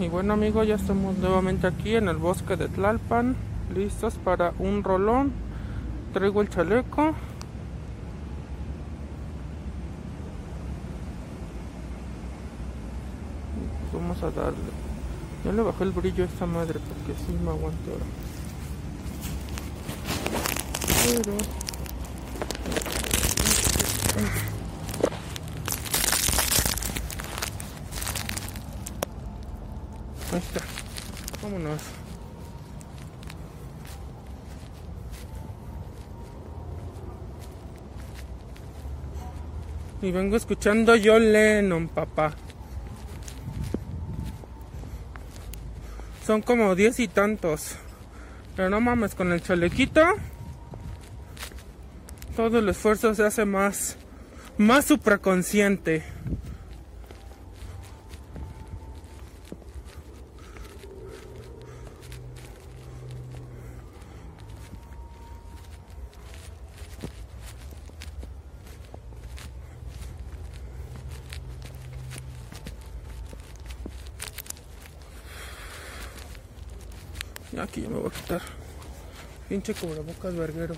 Y bueno amigos, ya estamos nuevamente aquí en el bosque de Tlalpan, listos para un rolón. Traigo el chaleco. Vamos a darle. Ya le bajé el brillo a esta madre porque sí me aguanto ahora. Pero... Ahí está. Vámonos. Y vengo escuchando yo Lennon, papá. Son como diez y tantos. Pero no mames, con el chalequito. Todo el esfuerzo se hace más. Más supraconsciente. Ya aquí ya me voy a quitar. Pinche cubrebocas verguero.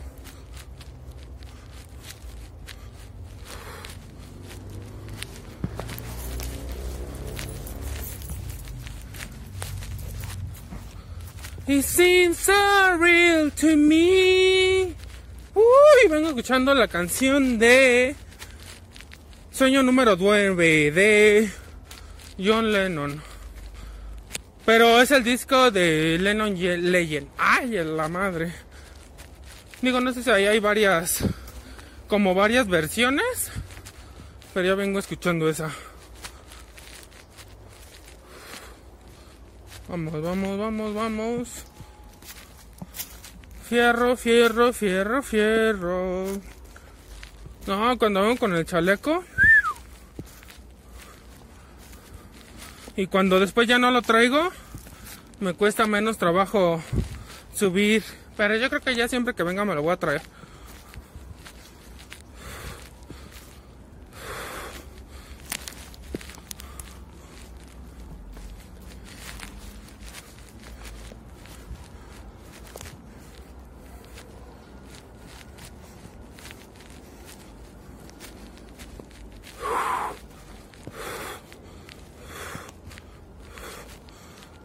It seems so real to me. Uy, vengo escuchando la canción de Sueño número 9 de John Lennon. Pero es el disco de Lennon Legend. Ay, la madre. Digo, no sé si ahí hay varias, como varias versiones. Pero ya vengo escuchando esa. Vamos, vamos, vamos, vamos. Fierro, fierro, fierro, fierro. No, cuando vengo con el chaleco. Y cuando después ya no lo traigo, me cuesta menos trabajo subir. Pero yo creo que ya siempre que venga me lo voy a traer.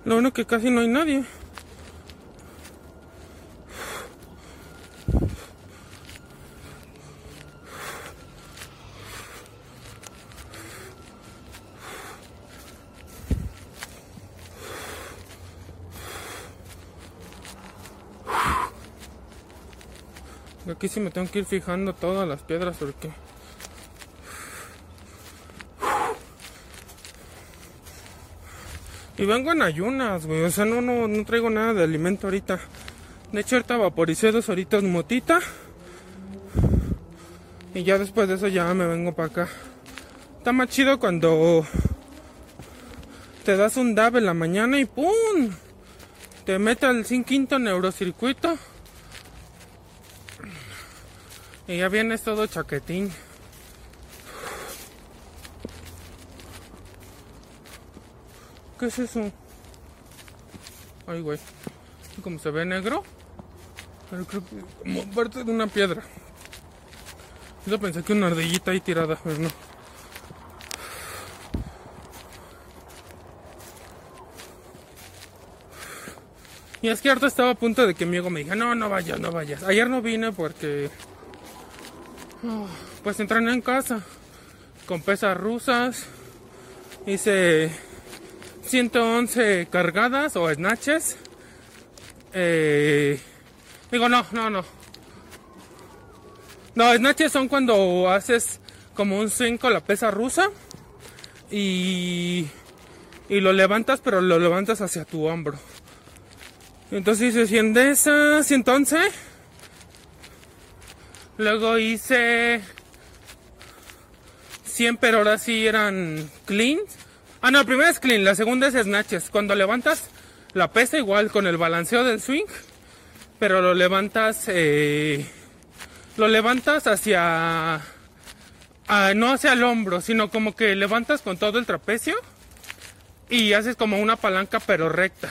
Lo bueno que casi no hay nadie. Aquí sí me tengo que ir fijando todas las piedras porque Y vengo en ayunas, güey. O sea, no, no, no traigo nada de alimento ahorita. De hecho, ahorita vaporicé dos horitas motita. Y ya después de eso ya me vengo para acá. Está más chido cuando te das un dab en la mañana y ¡pum! Te mete al sin quinto neurocircuito. Y ya vienes todo chaquetín. ¿Qué es eso? Ay, güey. Como se ve negro. Pero creo que como parte de una piedra. Yo pensé que una ardillita ahí tirada, pero no. Y es que harto estaba a punto de que mi amigo me diga, no, no vayas, no vayas. Ayer no vine porque... Pues entrené en casa. Con pesas rusas. Hice 111 cargadas o snatches. Eh, digo, no, no, no. No, snatches son cuando haces como un swing con la pesa rusa y, y lo levantas, pero lo levantas hacia tu hombro. Entonces hice 100 de esas, 111. Luego hice 100, pero ahora sí eran clean. Ah, no, la primera es clean, la segunda es snatches. Cuando levantas la pesa igual con el balanceo del swing, pero lo levantas, eh, lo levantas hacia, ah, no hacia el hombro, sino como que levantas con todo el trapecio y haces como una palanca pero recta,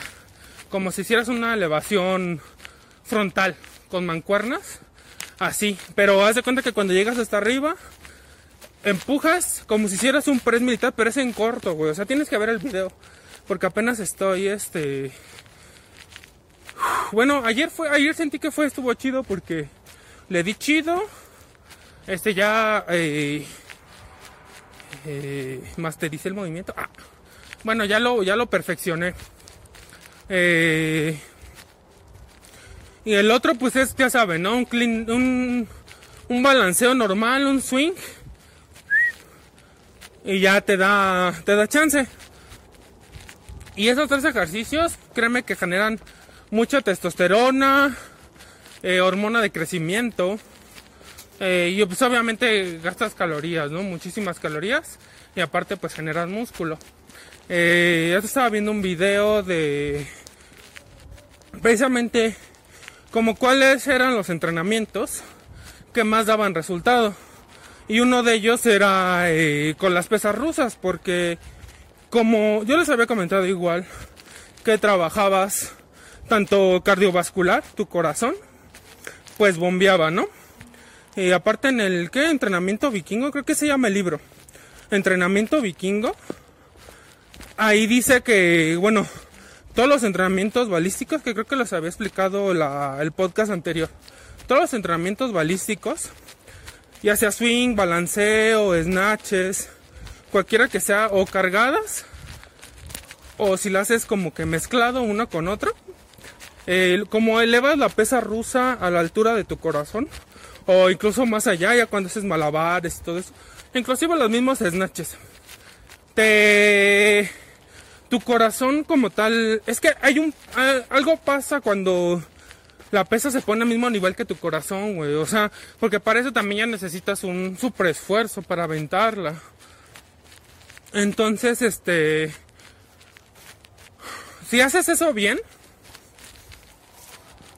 como si hicieras una elevación frontal con mancuernas, así, pero haz de cuenta que cuando llegas hasta arriba, empujas como si hicieras un press militar, pero es en corto, güey, o sea, tienes que ver el video, porque apenas estoy, este... Bueno, ayer fue, ayer sentí que fue, estuvo chido porque le di chido, este ya... Eh, eh, el movimiento. Ah, bueno, ya lo, ya lo perfeccioné. Eh, y el otro, pues es, ya saben, ¿no? Un, clean, un, un balanceo normal, un swing. Y ya te da, te da chance. Y esos tres ejercicios, créeme que generan mucha testosterona, eh, hormona de crecimiento. Eh, y pues obviamente gastas calorías, ¿no? Muchísimas calorías. Y aparte pues generas músculo. Eh, yo estaba viendo un video de precisamente como cuáles eran los entrenamientos que más daban resultado. Y uno de ellos era eh, con las pesas rusas, porque como yo les había comentado igual, que trabajabas tanto cardiovascular, tu corazón, pues bombeaba, ¿no? Y aparte en el, ¿qué? Entrenamiento vikingo, creo que se llama el libro. Entrenamiento vikingo ahí dice que, bueno, todos los entrenamientos balísticos, que creo que los había explicado la, el podcast anterior, todos los entrenamientos balísticos, ya sea swing, balanceo, snatches, cualquiera que sea, o cargadas, o si lo haces como que mezclado uno con otro, como elevas la pesa rusa a la altura de tu corazón, o incluso más allá, ya cuando haces malabares y todo eso, inclusive los mismos snatches, te tu corazón como tal, es que hay un, algo pasa cuando la pesa se pone al mismo nivel que tu corazón, güey. O sea, porque para eso también ya necesitas un super esfuerzo para aventarla. Entonces, este, si haces eso bien,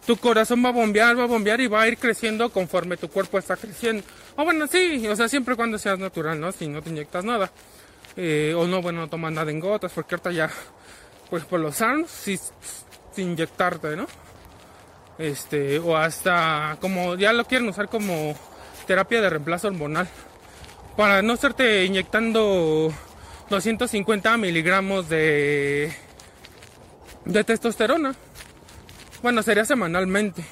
tu corazón va a bombear, va a bombear y va a ir creciendo conforme tu cuerpo está creciendo. O bueno, sí, o sea, siempre cuando seas natural, ¿no? Si no te inyectas nada. Eh, o no, bueno, no toman nada en gotas, porque ahorita ya, pues por los arms, sin, inyectarte, ¿no? Este, o hasta como ya lo quieren usar como terapia de reemplazo hormonal. Para no estarte inyectando 250 miligramos de, de testosterona. Bueno, sería semanalmente.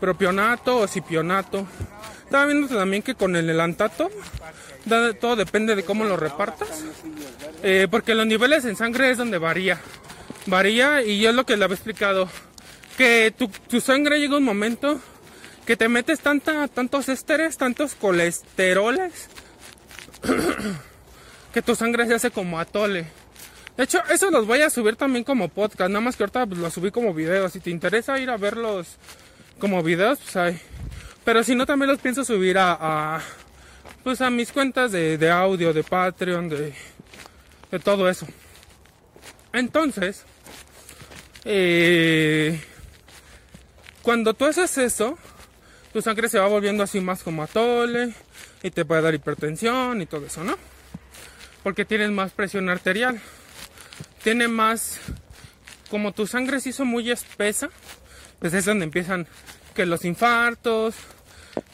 Propionato o cipionato. Estaba viendo también que con el elantato todo depende de cómo lo repartas. Eh, porque los niveles en sangre es donde varía. Varía y yo es lo que le había explicado. Que tu, tu sangre llega un momento que te metes tanta, tantos ésteres, tantos colesteroles, que tu sangre se hace como atole. De hecho, eso los voy a subir también como podcast, nada más que ahorita los subí como videos. Si te interesa ir a verlos como videos, pues hay. Pero si no, también los pienso subir a pues a mis cuentas de, audio, de Patreon, de, de todo eso. Entonces, eh, cuando tú haces eso, tu sangre se va volviendo así más como atole y te puede dar hipertensión y todo eso, ¿no? Porque tienes más presión arterial. Tiene más, como tu sangre se hizo muy espesa, pues es donde empiezan que los infartos,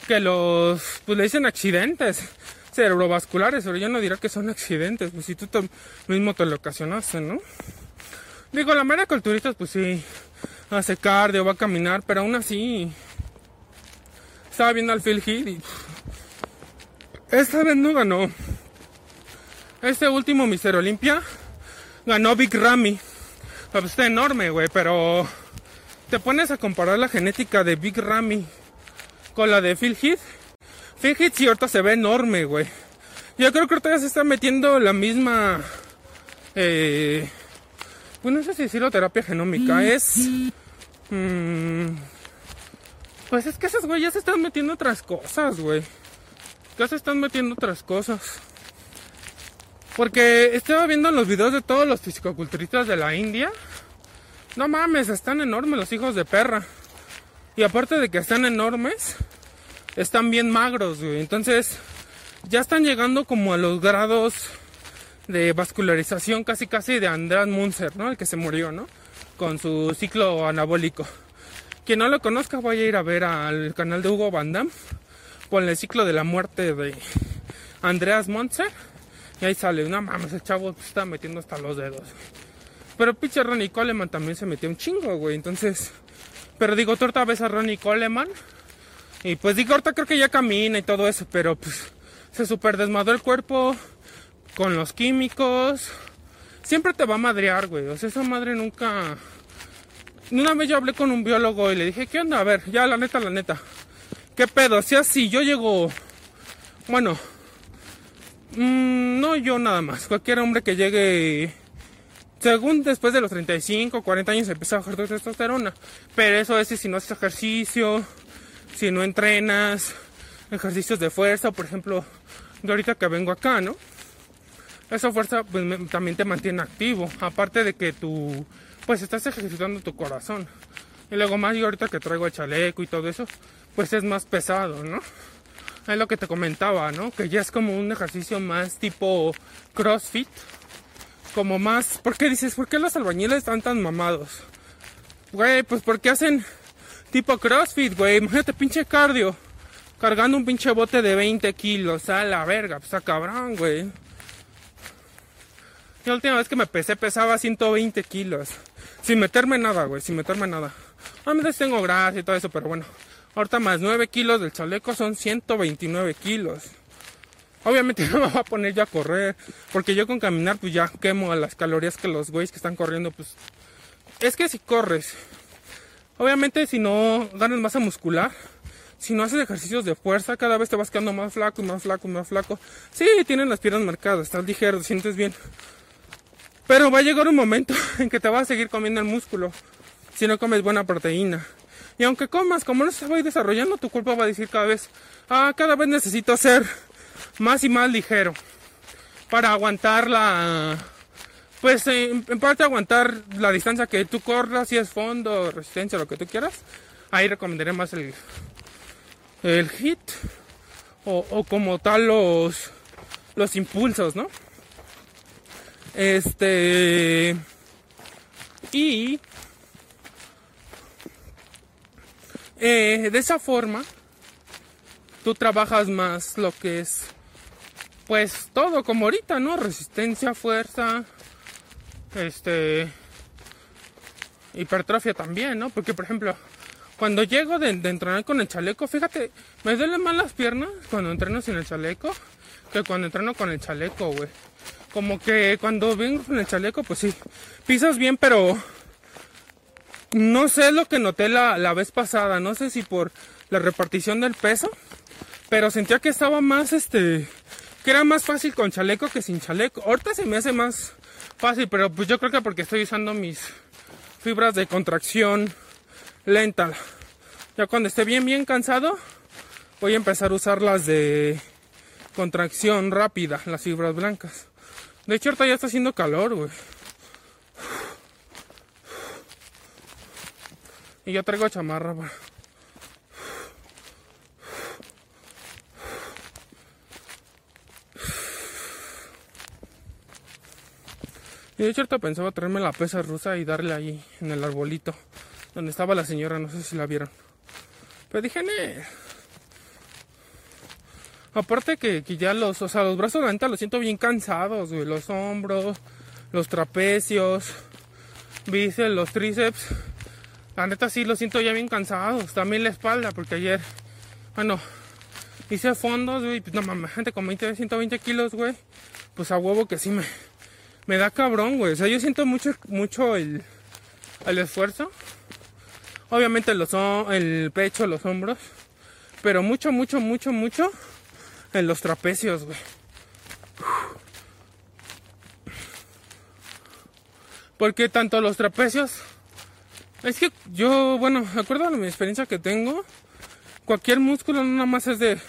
que los, pues le dicen accidentes cerebrovasculares, pero yo no diría que son accidentes, pues si tú mismo te lo ocasionaste, ¿no? Digo, la mera culturista, pues sí, hace cardio, va a caminar, pero aún así, estaba viendo al Phil Hill y esta vez no ganó. Este último Mister Olimpia ganó Big Ramy. Pues está enorme, güey, pero te pones a comparar la genética de Big Ramy con la de Phil Heath. Phil Heath sí ahorita se ve enorme, güey. Yo creo que ahorita ya se está metiendo la misma... Eh, bueno, no sé si decirlo terapia genómica. Es... Mm, pues es que esos güey ya se están metiendo otras cosas, güey. Ya se están metiendo otras cosas. Porque estaba viendo los videos de todos los fisicoculturistas de la India. No mames, están enormes los hijos de perra. Y aparte de que están enormes, están bien magros, güey. Entonces, ya están llegando como a los grados de vascularización casi casi de András Munzer, ¿no? El que se murió, ¿no? Con su ciclo anabólico. Quien no lo conozca, vaya a ir a ver al canal de Hugo Van Damme con el ciclo de la muerte de Andreas Munzer. Y ahí sale, no mames, el chavo está metiendo hasta los dedos. Pero pinche Ronnie Coleman también se metió un chingo, güey. Entonces, pero digo, tú ahorita ves a Ronnie Coleman. Y pues digo, ahorita creo que ya camina y todo eso. Pero pues se super desmadró el cuerpo con los químicos. Siempre te va a madrear, güey. O sea, esa madre nunca. Una vez yo hablé con un biólogo y le dije, ¿qué onda? A ver, ya la neta, la neta. ¿Qué pedo? Si así yo llego. Bueno. Mmm, no yo nada más. Cualquier hombre que llegue según después de los 35, 40 años empieza a bajar tu testosterona. Pero eso es si no haces ejercicio, si no entrenas, ejercicios de fuerza, por ejemplo, de ahorita que vengo acá, ¿no? Esa fuerza pues, también te mantiene activo, aparte de que tú pues estás ejercitando tu corazón. Y luego más yo ahorita que traigo el chaleco y todo eso, pues es más pesado, ¿no? Es lo que te comentaba, ¿no? Que ya es como un ejercicio más tipo CrossFit, como más... ¿Por qué dices? ¿Por qué los albañiles están tan mamados? Güey, pues porque hacen tipo CrossFit, güey. Imagínate pinche cardio. Cargando un pinche bote de 20 kilos. A la verga, pues a cabrón, güey. La última vez que me pesé pesaba 120 kilos. Sin meterme nada, güey. Sin meterme nada. A veces tengo grasa y todo eso, pero bueno. Ahorita más 9 kilos del chaleco son 129 kilos. Obviamente no me voy a poner ya a correr, porque yo con caminar pues ya quemo las calorías que los güeyes que están corriendo, pues es que si corres, obviamente si no ganas masa muscular, si no haces ejercicios de fuerza, cada vez te vas quedando más flaco y más flaco y más flaco. Sí, tienes las piernas marcadas, estás ligero, te sientes bien. Pero va a llegar un momento en que te vas a seguir comiendo el músculo si no comes buena proteína. Y aunque comas, como no se va a ir desarrollando, tu cuerpo va a decir cada vez, ah, cada vez necesito hacer más y más ligero para aguantar la pues en, parte aguantar la distancia que tú corras si es fondo resistencia lo que tú quieras ahí recomendaré más el el hit o, o como tal los los impulsos no este y eh, de esa forma tú trabajas más lo que es pues todo como ahorita, ¿no? Resistencia, fuerza, este, hipertrofia también, ¿no? Porque, por ejemplo, cuando llego de, entrenar con el chaleco, fíjate, me duelen más las piernas cuando entreno sin el chaleco que cuando entreno con el chaleco, güey. Como que cuando vengo con el chaleco, pues sí, pisas bien, pero no sé lo que noté la, la vez pasada, no sé si por la repartición del peso, pero sentía que estaba más, este, que era más fácil con chaleco que sin chaleco. Ahorita se me hace más fácil, pero pues yo creo que porque estoy usando mis fibras de contracción lenta. Ya cuando esté bien, bien cansado, voy a empezar a usar las de contracción rápida, las fibras blancas. De hecho, ahorita ya está haciendo calor, güey. Y ya traigo chamarra, güey. Y de hecho pensaba traerme la pesa rusa y darle ahí en el arbolito donde estaba la señora, no sé si la vieron. Pero dije, ne. Aparte que, ya los, o sea, los brazos la los siento bien cansados, güey. Los hombros, los trapecios, bíceps, los tríceps. La neta sí los siento ya bien cansados. También la espalda, porque ayer, bueno, hice fondos, güey. Pues no mames, gente con 20, 120 kilos, güey. Pues a huevo que sí me, me da cabrón, güey. O sea, yo siento mucho, mucho el, el esfuerzo. Obviamente los, el pecho, los hombros. Pero mucho, mucho, mucho, mucho en los trapecios, güey. Porque tanto los trapecios... Es que yo, bueno, acuerdo de mi experiencia que tengo, cualquier músculo no nada más es de...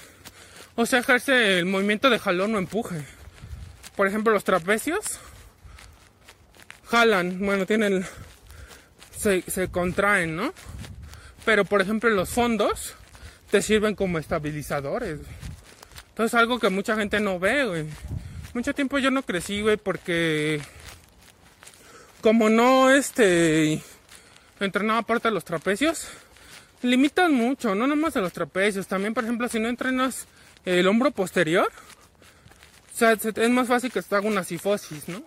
O sea, ejerce el movimiento de jalón o empuje. Por ejemplo, los trapecios jalan, bueno, tienen, se, se contraen, ¿no? Pero por ejemplo los fondos te sirven como estabilizadores. Entonces algo que mucha gente no ve, güey. mucho tiempo yo no crecí, güey, porque como no, este, entrenaba parte de los trapecios, limitan mucho, no nomás en los trapecios, también, por ejemplo, si no entrenas el hombro posterior, o sea, es más fácil que te haga una sifosis, ¿no?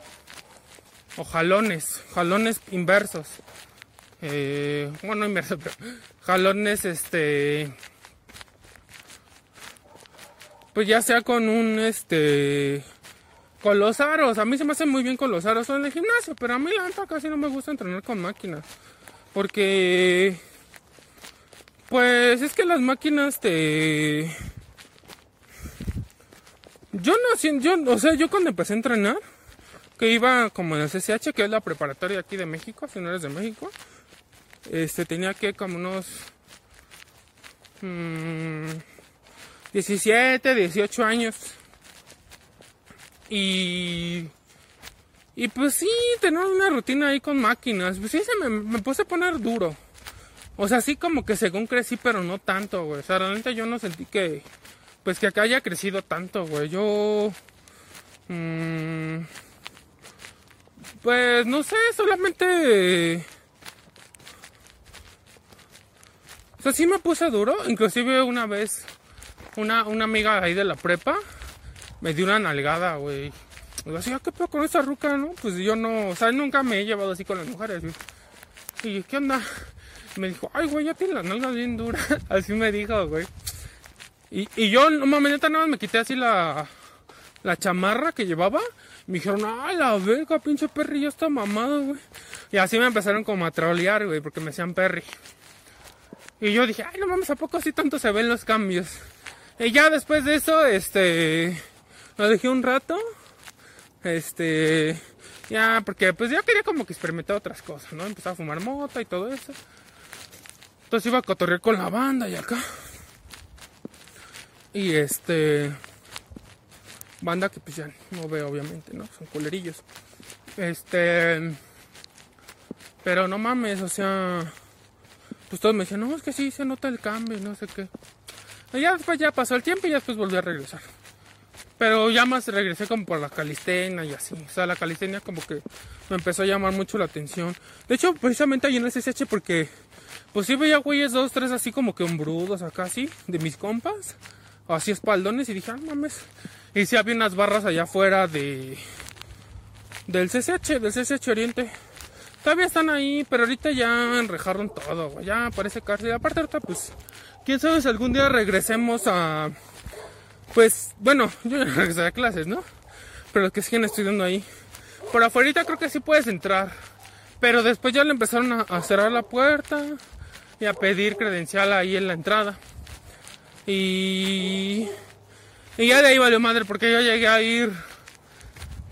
O jalones, jalones inversos. Eh, bueno, inversos, pero jalones, este, pues ya sea con un, este, con los aros. A mí se me hace muy bien con los aros en el gimnasio, pero a mí la neta casi no me gusta entrenar con máquinas. Porque, pues es que las máquinas te yo no, yo, o sea, yo cuando empecé a entrenar, que iba como en el CCH, que es la preparatoria aquí de México, si no eres de México, este, tenía que como unos 17, mm, 18 años. Y, y pues sí, tener una rutina ahí con máquinas, pues sí se me, me puse a poner duro. O sea, sí como que según crecí, pero no tanto, güey. O sea, realmente yo no sentí que, pues que acá haya crecido tanto, güey. Yo... Mmm, pues no sé, solamente... O sea, sí me puse duro. Inclusive una vez una, una amiga ahí de la prepa me dio una nalgada, güey. Y así, ¿qué pedo con esa ruca, no? Pues yo no, o sea, nunca me he llevado así con las mujeres. Y, ¿qué onda? Me dijo, ay, güey, ya tienes las nalgas bien duras. así me dijo, güey. Y, y yo, no mames, neta, nada más me quité así la, la chamarra que llevaba. Me dijeron, ay, la verga, pinche Perry, ya está mamado, güey. Y así me empezaron como a trolear, güey, porque me decían Perry. Y yo dije, ay, no mames, ¿a poco así tanto se ven los cambios? Y ya después de eso, este, lo dejé un rato. Este, ya, porque pues ya quería como que experimentar otras cosas, ¿no? Empezaba a fumar mota y todo eso. Entonces iba a cotorrear con la banda y acá. Y este. Banda que pues ya no veo, obviamente, ¿no? Son culerillos. Este. Pero no mames, o sea. Pues todos me decían, no, es que sí se nota el cambio no sé qué. Y ya después ya pasó el tiempo y ya después volví a regresar. Pero ya más regresé como por la calistenia y así. O sea, la calistenia como que me empezó a llamar mucho la atención. De hecho, precisamente ahí en el SSH porque pues sí veía güeyes dos, tres así como que hombrudos acá así, de mis compas así espaldones y dije, ah, mames. Y si había unas barras allá afuera de del CCH, del CCH Oriente. Todavía están ahí, pero ahorita ya enrejaron todo, Ya parece cárcel. Aparte ahorita pues, quién sabe si algún día regresemos a pues, bueno, yo ya regresé a clases, ¿no? Pero los que siguen estudiando ahí. Por afuera creo que sí puedes entrar. Pero después ya le empezaron a cerrar la puerta y a pedir credencial ahí en la entrada. Y, y ya de ahí valió madre porque yo llegué a ir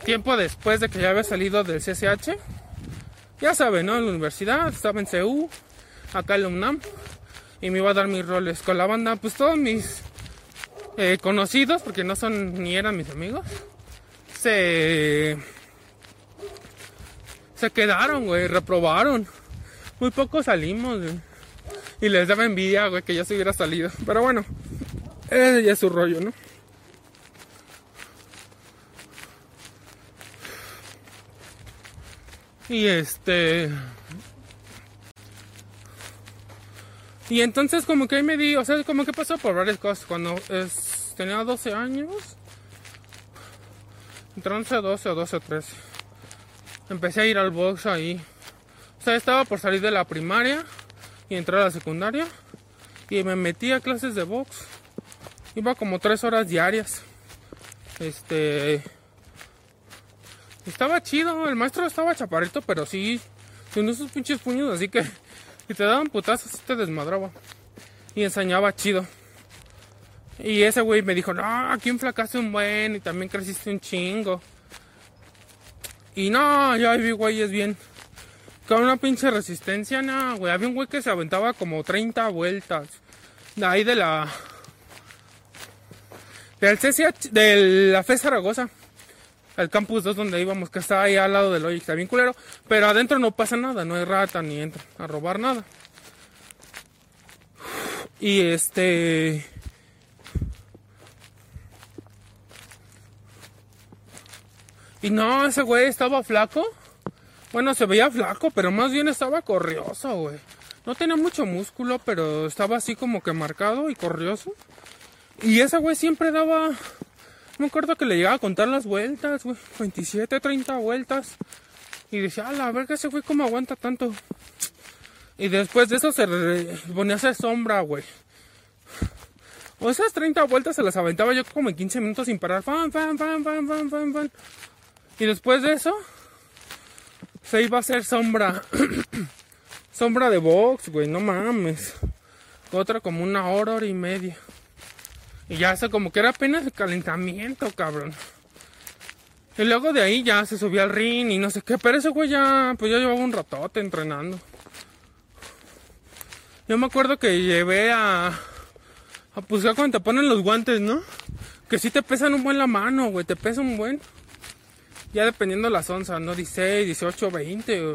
tiempo después de que ya había salido del CCH. Ya saben, ¿no? En la universidad, estaba en CU, acá en la UNAM. Y me iba a dar mis roles con la banda. Pues todos mis eh, conocidos, porque no son ni eran mis amigos, se, se quedaron, güey, reprobaron. Muy pocos salimos, güey. Y les daba envidia, güey, que ya se hubiera salido. Pero bueno, ese ya es su rollo, ¿no? Y este... Y entonces como que ahí me di, o sea, como que pasó por varias cosas. Cuando tenía 12 años, entre 11, 12 o 12 o 13, empecé a ir al box ahí. O sea, estaba por salir de la primaria y entrar a la secundaria. Y me metí a clases de box. Iba como tres horas diarias. Este. Estaba chido, el maestro estaba chaparrito, pero sí. Tiene esos pinches puños, así que. Si te daban putazos, te desmadraba. Y enseñaba chido. Y ese güey me dijo, no, aquí enflacaste un buen y también creciste un chingo. Y no, ya vi güeyes bien con una pinche resistencia, no, güey. Había un güey que se aventaba como 30 vueltas. De ahí de la. Del CCH, de la FE Zaragoza. El campus 2 donde íbamos, que está ahí al lado del hoy, está bien culero. Pero adentro no pasa nada, no hay rata ni entra a robar nada. Y este. Y no, ese güey estaba flaco. Bueno, se veía flaco, pero más bien estaba corrioso, güey. No tenía mucho músculo, pero estaba así como que marcado y corrioso. Y ese güey siempre daba... Me acuerdo que le llegaba a contar las vueltas, güey. 27, 30 vueltas. Y decía, a la verga, ese güey cómo aguanta tanto. Y después de eso se ponía a hacer sombra, güey. O esas 30 vueltas se las aventaba yo como en 15 minutos sin parar. Fan, fan, fan, fan, fan, fan, fan. Y después de eso, se iba a hacer sombra. sombra de box, güey, no mames. Otra como una hora, hora y media. Y ya se como que era apenas el calentamiento, cabrón. Y luego de ahí ya se subía al ring y no sé qué. Pero ese güey ya, pues ya llevaba un ratote entrenando. Yo me acuerdo que llevé a. a pues ya cuando te ponen los guantes, ¿no? Que sí te pesan un buen la mano, güey. Te pesa un buen. Ya dependiendo las onzas, ¿no? 16, 18, 20.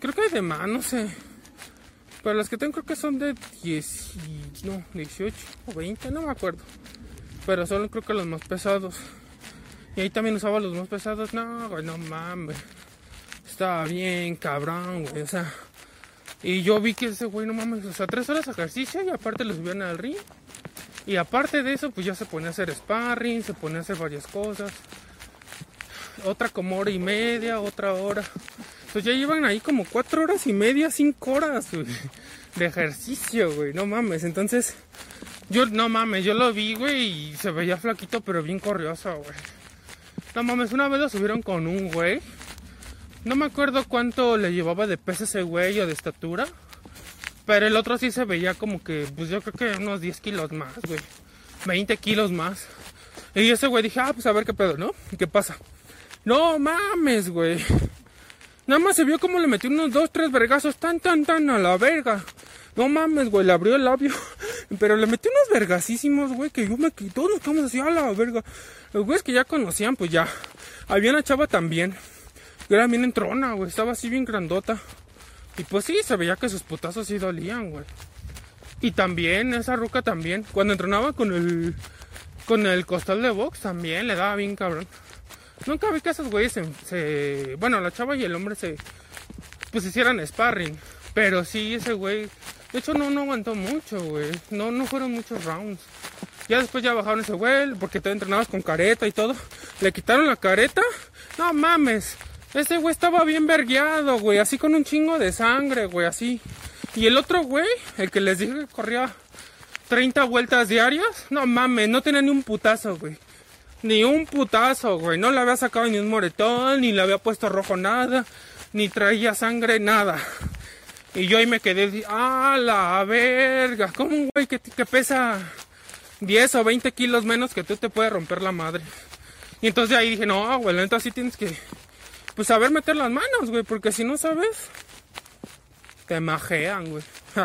Creo que hay de más, no sé. Pero las que tengo creo que son de 10, no, 18 o 20, no me acuerdo. Pero son creo que los más pesados. Y ahí también usaba los más pesados. No, güey, no mames. Estaba bien cabrón, güey. O sea. Y yo vi que ese güey, no mames, o sea, tres horas de ejercicio y aparte lo subían al ring. Y aparte de eso, pues ya se ponía a hacer sparring, se ponía a hacer varias cosas. Otra como hora y media, otra hora. Pues ya llevan ahí como cuatro horas y media, cinco horas de ejercicio, güey. No mames. Entonces, yo, no mames, yo lo vi, güey, y se veía flaquito, pero bien corrioso, güey. No mames, una vez lo subieron con un güey. No me acuerdo cuánto le llevaba de peso ese güey o de estatura. Pero el otro sí se veía como que, pues yo creo que unos 10 kilos más, güey. 20 kilos más. Y ese güey dije, ah, pues a ver qué pedo, ¿no? ¿Qué pasa? No mames, güey. Nada más se vio como le metió unos dos, tres vergazos tan, tan, tan a la verga. No mames, güey, le abrió el labio. Pero le metió unos vergasísimos, güey, que yo me. Todos nos quedamos así a la verga. Los güeyes que ya conocían, pues ya. Había una chava también. Que era bien entrona, güey. Estaba así bien grandota. Y pues sí, se veía que sus putazos sí dolían, güey. Y también, esa ruca también, cuando entrenaba con el con el costal de box también le daba bien cabrón. Nunca vi que esos güeyes se, bueno, la chava y el hombre se pues hicieran sparring, pero sí ese güey, de hecho no no aguantó mucho, güey. No no fueron muchos rounds. Ya después ya bajaron ese güey porque te entrenabas con careta y todo. Le quitaron la careta. No mames. Ese güey estaba bien vergueado, güey, así con un chingo de sangre, güey, así. Y el otro güey, el que les dije que corría 30 vueltas diarias, no mames, no tenía ni un putazo, güey. Ni un putazo, güey. No le había sacado ni un moretón, ni le había puesto rojo nada, ni traía sangre, nada. Y yo ahí me quedé, ah, la verga, como un güey que, que pesa 10 o 20 kilos menos que tú te puede romper la madre. Y entonces ahí dije, no, güey, entonces sí tienes que pues saber meter las manos, güey, porque si no sabes, te majean, güey.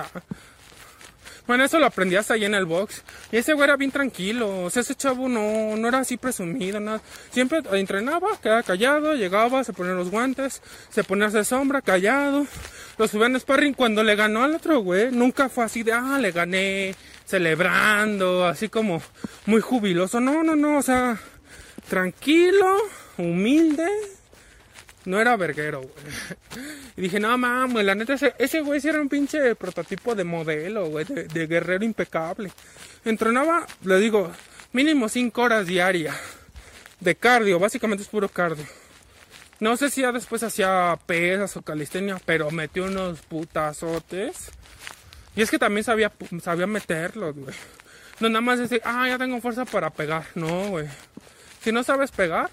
bueno, eso lo aprendí hasta ahí en el box. Y ese güey era bien tranquilo, o sea, ese chavo no, no era así presumido, nada. Siempre entrenaba, quedaba callado, llegaba, se ponía los guantes, se ponía de sombra, callado. Lo subía en sparring cuando le ganó al otro güey. Nunca fue así de, ah, le gané, celebrando, así como muy jubiloso. No, no, no, o sea, tranquilo, humilde no era verguero, güey. Y dije, no mames, la neta, ese, güey sí era un pinche prototipo de modelo, güey, de, guerrero impecable. Entrenaba, le digo, mínimo 5 horas diarias de cardio, básicamente es puro cardio. No sé si ya después hacía pesas o calistenia, pero metió unos putazotes. Y es que también sabía, sabía meterlos, güey. No nada más decir, ah, ya tengo fuerza para pegar. No, güey. Si no sabes pegar,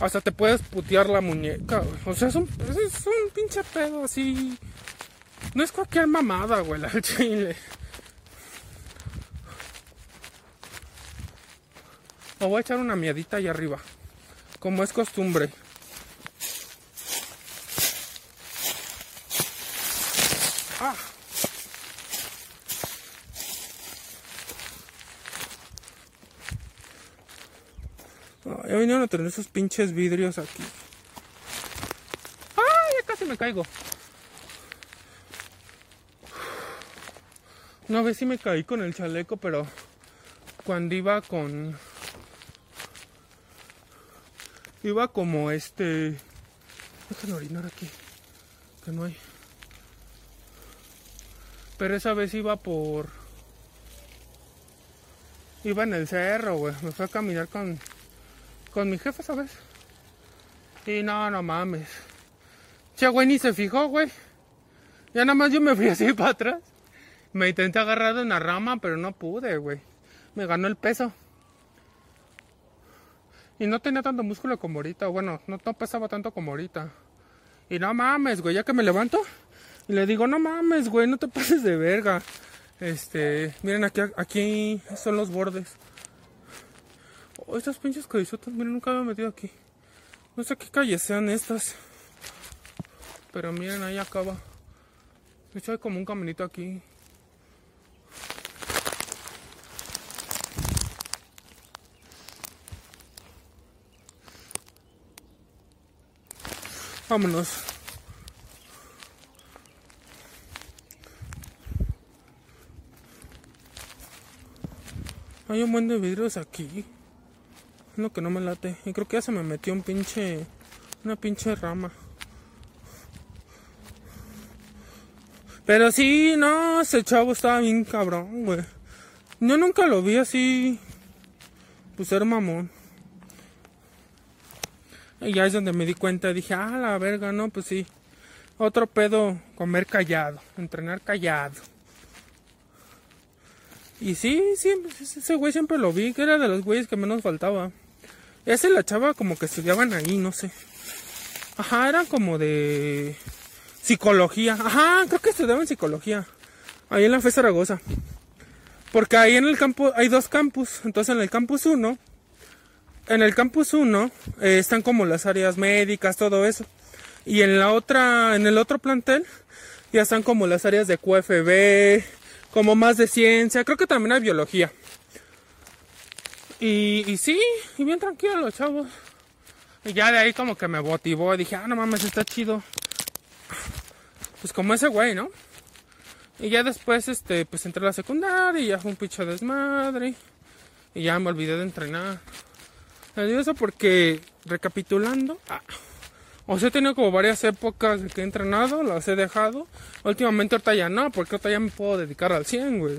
hasta te puedes putear la muñeca. O sea, es un, es un pinche pedo así. No es cualquier mamada, güey, la chile. O voy a echar una miedita ahí arriba. Como es costumbre. Ya vinieron a tener esos pinches vidrios aquí. ¡Ay! Ya casi me caigo. Una vez sí me caí con el chaleco, pero cuando iba con iba como este. Déjenme orinar aquí. Que no hay. Pero esa vez iba por. Iba en el cerro, güey. Me fui a caminar con. Con mi jefe, ¿sabes? Y no, no mames. Che, güey, ni se fijó, güey. Ya nada más yo me fui así para atrás. Me intenté agarrar de una rama, pero no pude, güey. Me ganó el peso. Y no tenía tanto músculo como ahorita. Bueno, no, no pesaba tanto como ahorita. Y no mames, güey, ya que me levanto. Y le digo, no mames, güey, no te pases de verga. Este, miren aquí, aquí son los bordes. Oh, estas pinches callesotas, miren, nunca he metido aquí. No sé qué calles sean estas. Pero miren, ahí acaba. De hecho, hay como un caminito aquí. Vámonos. Hay un buen de vidrios aquí. Lo que no me late. Y creo que ya se me metió un pinche. Una pinche rama. Pero sí, no, ese chavo estaba bien cabrón, güey. Yo nunca lo vi así. Pues ser mamón. Y ya es donde me di cuenta, dije, ah, la verga, no, pues sí. Otro pedo, comer callado, entrenar callado. Y sí, sí, ese güey siempre lo vi, que era de los güeyes que menos faltaba. Ese y la chava como que estudiaban ahí, no sé. Ajá, eran como de psicología. Ajá, creo que estudiaban psicología. Ahí en la FE Zaragoza. Porque ahí en el campo hay dos campus. Entonces en el campus 1 en el campus 1 eh, están como las áreas médicas, todo eso. Y en la otra, en el otro plantel, ya están como las áreas de QFB, como más de ciencia, creo que también hay biología. Y, y sí, y bien tranquilo chavos. Y ya de ahí como que me motivó, dije, ah, no mames, está chido. Pues como ese güey, ¿no? Y ya después, este, pues entré a la secundaria y ya fue un picho desmadre. Y ya me olvidé de entrenar. Digo eso porque, recapitulando, ah, o sea, he tenido como varias épocas que he entrenado, las he dejado. Últimamente ahorita ya no, porque ahorita ya me puedo dedicar al 100, güey.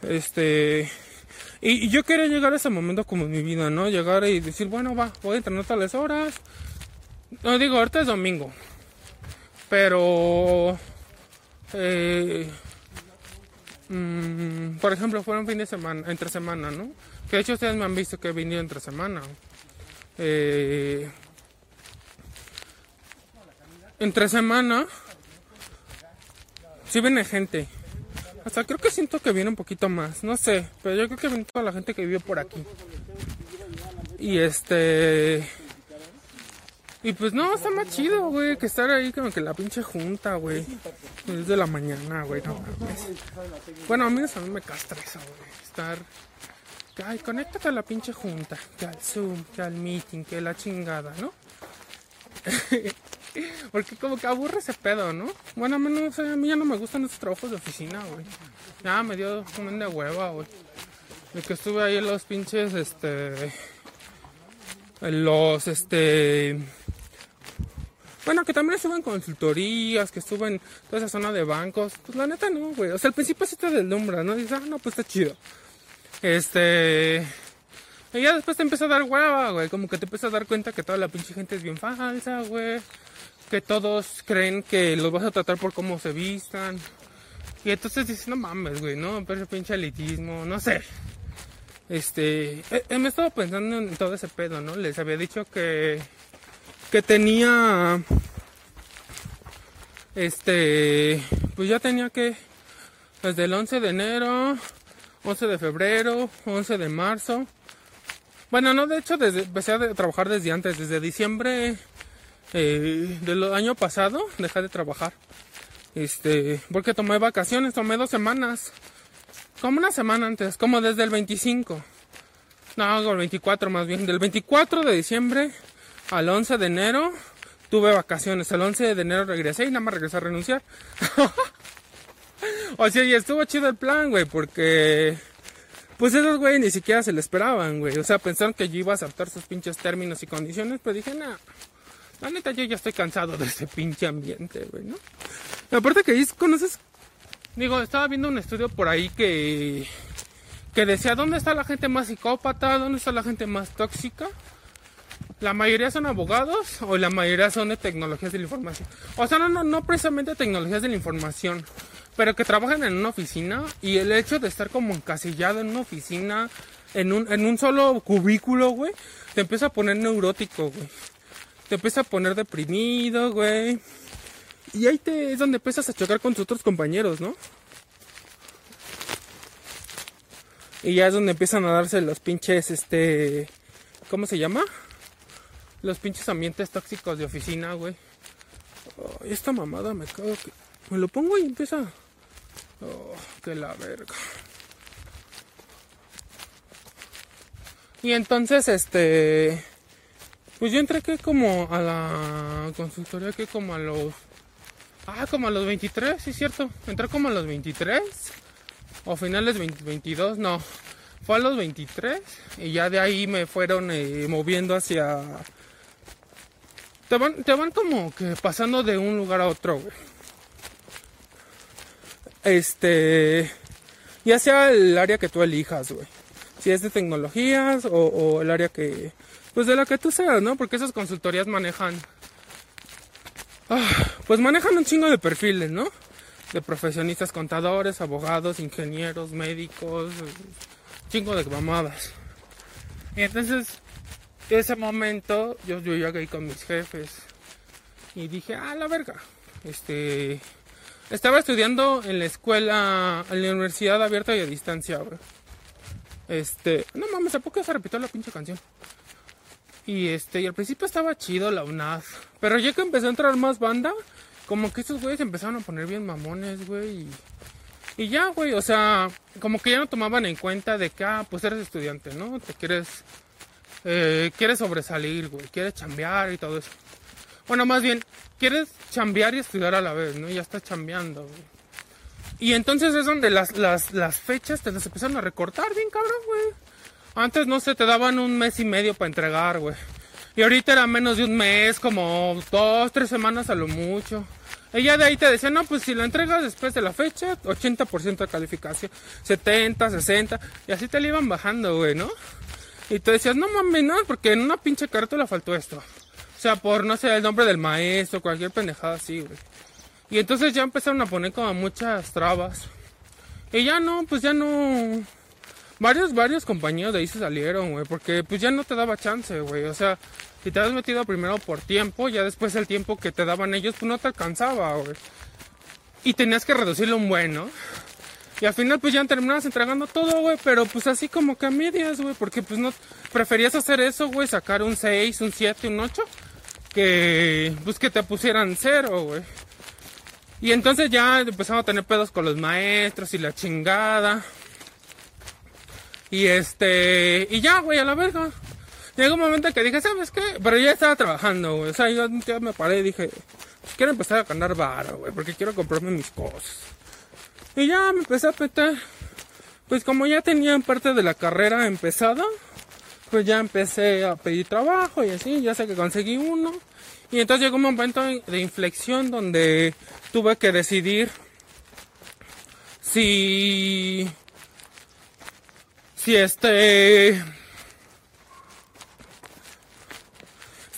Este... Y, yo quería llegar a ese momento como en mi vida, ¿no? Llegar y decir, bueno, va, voy a entrenar tales horas. No digo, ahorita es domingo. Pero... Eh, mm, por ejemplo, fue un fin de semana, entre semana, ¿no? Que de hecho ustedes me han visto que he venido entre semana. Eh, entre semana sí viene gente. Hasta creo que siento que viene un poquito más. No sé. Pero yo creo que viene toda la gente que vive por aquí. Y este. Y pues no, está más chido, güey, que estar ahí como que la pinche junta, güey. Desde la mañana, güey, no Bueno, a mí, a mí me castra eso, güey. Estar ay, conéctate a la pinche junta, que al Zoom, que al meeting, que la chingada, ¿no? Porque como que aburre ese pedo, ¿no? Bueno, a mí, a mí ya no me gustan esos trabajos de oficina, güey. Ya me dio un de hueva, güey. De que estuve ahí en los pinches, este... Los, este... Bueno, que también estuve en consultorías, que estuve en toda esa zona de bancos. Pues la neta no, güey. O sea, al principio sí te deslumbra, ¿no? Dices, ah, no, pues está chido. Este. Y ya después te empieza a dar hueva, güey. Como que te empieza a dar cuenta que toda la pinche gente es bien falsa, güey. Que todos creen que los vas a tratar por cómo se vistan. Y entonces dices, no mames, güey, ¿no? Pero pinche elitismo, no sé. Este. me he estado pensando en todo ese pedo, ¿no? Les había dicho que. Que tenía. Este. Pues ya tenía que. Desde el 11 de enero 11 de febrero, 11 de marzo. Bueno, no, de hecho, desde, empecé a trabajar desde antes, desde diciembre eh, del año pasado, dejé de trabajar. Este, porque tomé vacaciones, tomé dos semanas. Como una semana antes, como desde el 25. No, el 24 más bien. Del 24 de diciembre al 11 de enero tuve vacaciones. El 11 de enero regresé y nada más regresé a renunciar. O sea, y estuvo chido el plan, güey, porque Pues esos güey ni siquiera se le esperaban, güey. O sea, pensaron que yo iba a aceptar sus pinches términos y condiciones, pero dije, nah. La neta, yo ya estoy cansado de ese pinche ambiente, güey, ¿no? aparte que ahí conoces. Digo, estaba viendo un estudio por ahí que. que decía, ¿dónde está la gente más psicópata? ¿Dónde está la gente más tóxica? La mayoría son abogados o la mayoría son de tecnologías de la información. O sea, no, no, no precisamente tecnologías de la información, pero que trabajan en una oficina y el hecho de estar como encasillado en una oficina, en un, en un solo cubículo, güey, te empieza a poner neurótico, güey. Te empieza a poner deprimido, güey. Y ahí te, es donde empiezas a chocar con tus otros compañeros, ¿no? Y ya es donde empiezan a darse los pinches, este... ¿Cómo se llama? Los pinches ambientes tóxicos de oficina, güey. esta mamada me cago que... Me lo pongo y empieza... Oh, que la verga. Y entonces, este... Pues yo entré que como a la consultoría que como a los... Ah, como a los 23, sí cierto. Entré como a los 23. O finales 22, no. Fue a los 23 y ya de ahí me fueron eh, moviendo hacia te van, te van como que pasando de un lugar a otro, güey. Este. Ya sea el área que tú elijas, güey. Si es de tecnologías o, el área que. Pues de la que tú seas, ¿no? Porque esas consultorías manejan. Ah, pues manejan un chingo de perfiles, ¿no? De profesionistas, contadores, abogados, ingenieros, médicos. Chingo de mamadas. Y entonces ese momento yo, yo llegué con mis jefes y dije, ah, la verga. Este, estaba estudiando en la escuela, en la universidad abierta y a distancia, güey. Este, no mames, ¿a poco se repitió la pinche canción? Y este, y al principio estaba chido la UNAD. Pero ya que empezó a entrar más banda, como que estos güeyes empezaron a poner bien mamones, güey. Y, y ya, güey, o sea, como que ya no tomaban en cuenta de que, ah, pues eres estudiante, ¿no? Te quieres eh, quieres sobresalir, güey, quieres chambear y todo eso. Bueno, más bien, quieres chambear y estudiar a la vez, ¿no? Ya estás chambeando, güey. Y entonces es donde las, las, las fechas te las empezaron a recortar bien cabrón, güey. Antes, no sé, te daban un mes y medio para entregar, güey. Y ahorita era menos de un mes, como dos, tres semanas a lo mucho. Ella de ahí te decía, no, pues si lo entregas después de la fecha, 80% de calificación, 70, 60, y así te le iban bajando, güey, ¿no? Y tú decías, no mames, no, porque en una pinche carta faltó esto. O sea, por, no sé, el nombre del maestro, cualquier pendejada así, güey. Y entonces ya empezaron a poner como muchas trabas. Y ya no, pues ya no... Varios, varios compañeros de ahí se salieron, güey, porque pues ya no te daba chance, güey. O sea, si te habías metido primero por tiempo, ya después el tiempo que te daban ellos, pues no te alcanzaba, güey. Y tenías que reducirlo un buen, ¿no? Y al final pues ya terminabas entregando todo, güey, pero pues así como que a medias, güey, porque pues no preferías hacer eso, güey, sacar un 6, un 7, un 8, que pues que te pusieran cero, güey. Y entonces ya empezamos a tener pedos con los maestros y la chingada. Y este, y ya, güey, a la verga. Llegó un momento que dije, ¿sabes qué? Pero ya estaba trabajando, güey. O sea, yo ya me paré y dije, pues quiero empezar a ganar varo, güey, porque quiero comprarme mis cosas. Y ya me empecé a petar. Pues como ya tenía parte de la carrera empezada, pues ya empecé a pedir trabajo y así, ya sé que conseguí uno. Y entonces llegó un momento de inflexión donde tuve que decidir si si este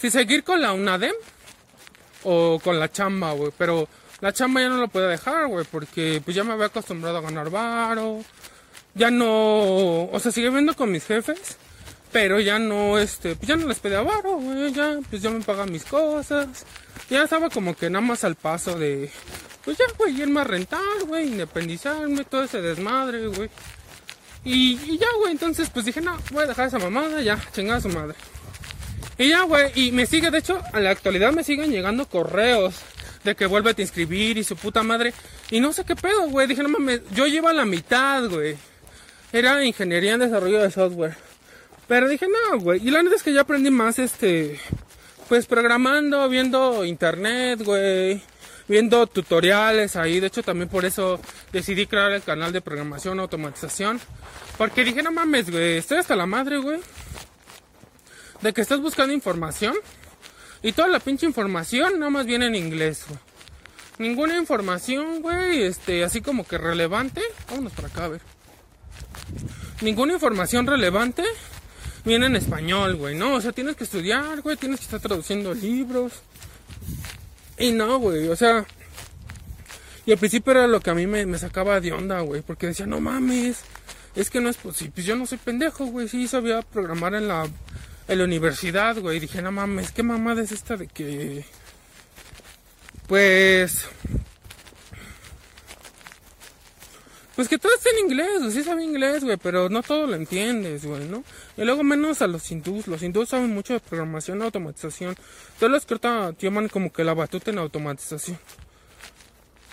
si seguir con la UNADEM o con la chamba, güey, pero la chamba ya no lo puedo dejar, güey, porque pues ya me había acostumbrado a ganar varo. Ya no, o sea, sigue viendo con mis jefes, pero ya no, este, pues ya no les pedía varo, güey, ya, pues ya me pagan mis cosas. Ya estaba como que nada más al paso de, pues ya, güey, irme a rentar, güey, independizarme, todo ese desmadre, güey. Y, ya, güey, entonces pues dije, no, voy a dejar esa mamada, ya, chingada su madre. Y ya, güey, y me sigue, de hecho, a la actualidad me siguen llegando correos de que vuelve a inscribir y su puta madre. Y no sé qué pedo, güey. Dije, no mames, yo llevo a la mitad, güey. Era ingeniería en desarrollo de software. Pero dije, no, güey. Y la neta es que ya aprendí más, este, pues programando, viendo internet, güey. viendo tutoriales ahí. De hecho, también por eso decidí crear el canal de programación automatización. Porque dije, no mames, güey, estoy hasta la madre, güey. De que estás buscando información. Y toda la pinche información nada más viene en inglés, güey. Ninguna información, güey, este, así como que relevante. Vámonos para acá, a ver. Ninguna información relevante viene en español, güey, ¿no? O sea, tienes que estudiar, güey, tienes que estar traduciendo libros. Y no, güey, o sea... Y al principio era lo que a mí me, sacaba de onda, güey, porque decía, no mames, es que no es posible, pues yo no soy pendejo, güey, sí sabía programar en la, en la universidad, güey, dije, no mames, ¿qué mamada es esta de que... Pues Pues que todo está en inglés, sí sabe inglés, güey, pero no todo lo entiendes, güey, ¿no? Y luego menos a los hindús, los hindús saben mucho de programación automatización. Todos los que ahorita llaman como que la batuta en automatización.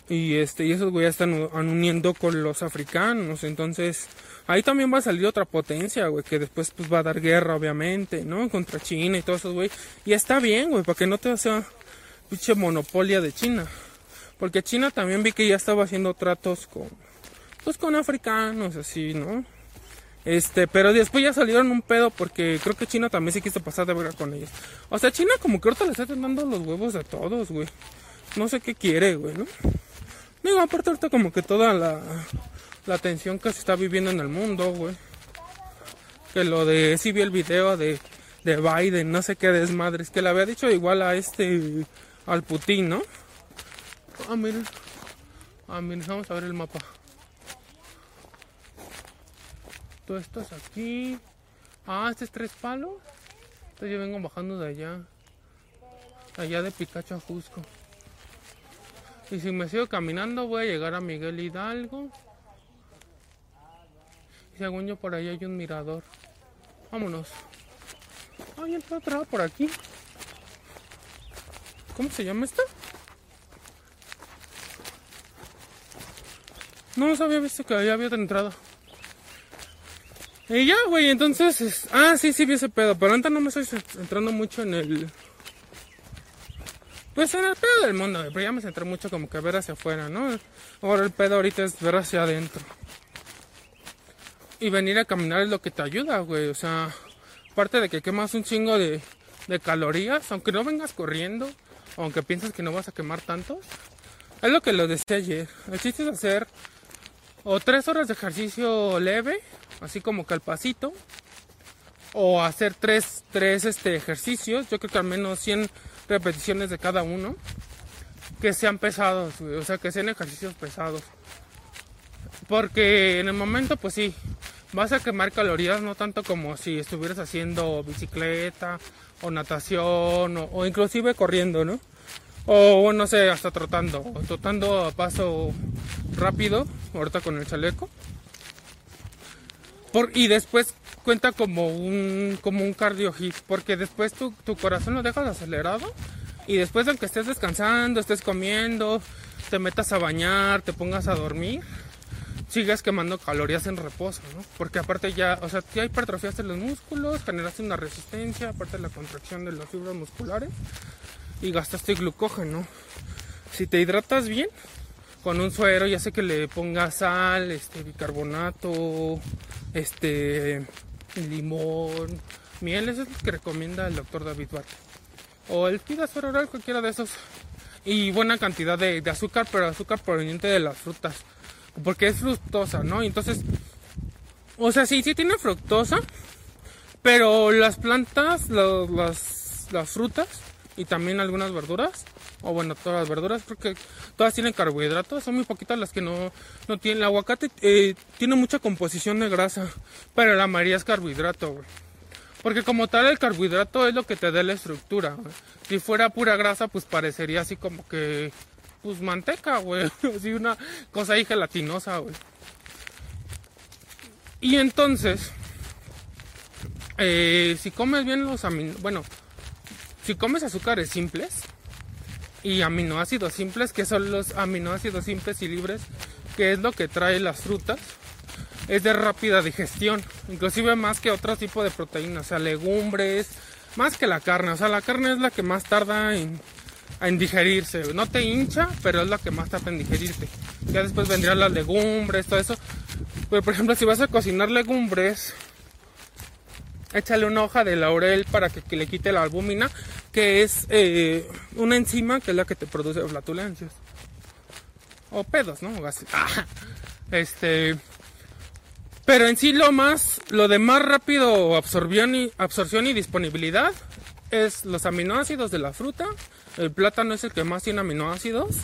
Y este, y esos güey ya están uniendo con los africanos, entonces ahí también va a salir otra potencia, güey, que después pues va a dar guerra, obviamente, ¿no? Contra China y todo eso, güey. Y está bien, güey, para que no te sea pinche monopolia de China. Porque China también vi que ya estaba haciendo tratos con pues con africanos, así, ¿no? Este, pero después ya salieron un pedo porque creo que China también se quiso pasar de verga con ellos. O sea, China como que ahorita le está dando los huevos a todos, güey. No sé qué quiere, güey, ¿no? Digo, aparte ahorita como que toda la, la tensión que se está viviendo en el mundo, güey. Que lo de, sí vi el video de, de Biden, no sé qué desmadres, que le había dicho igual a este, al Putin, ¿no? Ah, miren. Ah, miren, vamos a ver el mapa. Esto es aquí. Ah, este es tres palos. Entonces yo vengo bajando de allá. Allá de Picacho a Jusco. Y si me sigo caminando voy a llegar a Miguel Hidalgo. Y según yo por ahí hay un mirador. Vámonos. Ay, está otra por aquí. ¿Cómo se llama esta? No sabía visto que había otra entrada. Y ya, güey, entonces. ah, sí, sí vi ese pedo. Pero ahorita no me estoy entrando mucho en el. Pues en el pedo del mundo, güey. Pero ya me centré mucho como que ver hacia afuera, ¿no? Ahora el pedo ahorita es ver hacia adentro. Y venir a caminar es lo que te ayuda, güey. O sea, aparte de que quemas un chingo de, de calorías, aunque no vengas corriendo, aunque piensas que no vas a quemar tanto. Es lo que lo decía ayer. El chiste es hacer o tres horas de ejercicio leve así como que al pasito. O hacer tres, tres este, ejercicios, yo creo que al menos 100 repeticiones de cada uno. Que sean pesados, o sea, que sean ejercicios pesados. Porque en el momento, pues sí, vas a quemar calorías, no tanto como si estuvieras haciendo bicicleta o natación o, o inclusive corriendo, ¿no? O no sé, hasta trotando, o trotando a paso rápido, ahorita con el chaleco y después cuenta como un, como un cardio hit, porque después tu, tu corazón lo dejas acelerado y después aunque estés descansando, estés comiendo, te metas a bañar, te pongas a dormir, sigues quemando calorías en reposo, ¿no? Porque aparte ya, o sea, ya hipertrofiaste los músculos, generaste una resistencia, aparte de la contracción de las fibras musculares y gastaste glucógeno. Si te hidratas bien, con un suero, ya sé que le ponga sal, este bicarbonato, este limón, miel, eso es lo que recomienda el doctor David Barker. O el suero oral, cualquiera de esos. Y buena cantidad de, azúcar, pero azúcar proveniente de las frutas. Porque es fructosa, ¿no? Entonces, o sea, sí, sí tiene fructosa, pero las plantas, las, las frutas y también algunas verduras o bueno, todas las verduras, porque todas tienen carbohidratos, son muy poquitas las que no, no tienen. El aguacate eh, tiene mucha composición de grasa, pero la mayoría es carbohidrato, güey. Porque como tal el carbohidrato es lo que te da la estructura. Si fuera pura grasa, pues parecería así como que, pues manteca, güey. Así una cosa ahí gelatinosa, güey. Y entonces, eh, si comes bien los aminoácidos, bueno, si comes azúcares simples, y aminoácidos simples, que son los aminoácidos simples y libres, que es lo que trae las frutas. Es de rápida digestión, inclusive más que otro tipo de proteínas, o sea, legumbres, más que la carne. O sea, la carne es la que más tarda en, en digerirse. No te hincha, pero es la que más tarda en digerirte. Ya después vendrían las legumbres, todo eso. Pero por ejemplo, si vas a cocinar legumbres, échale una hoja de laurel para que, le quite la albúmina, que es eh, una enzima que es la que te produce flatulencias. O pedos, ¿no? Este. Pero en sí lo más, lo de más rápido absorción y, disponibilidad es los aminoácidos de la fruta. El plátano es el que más tiene aminoácidos.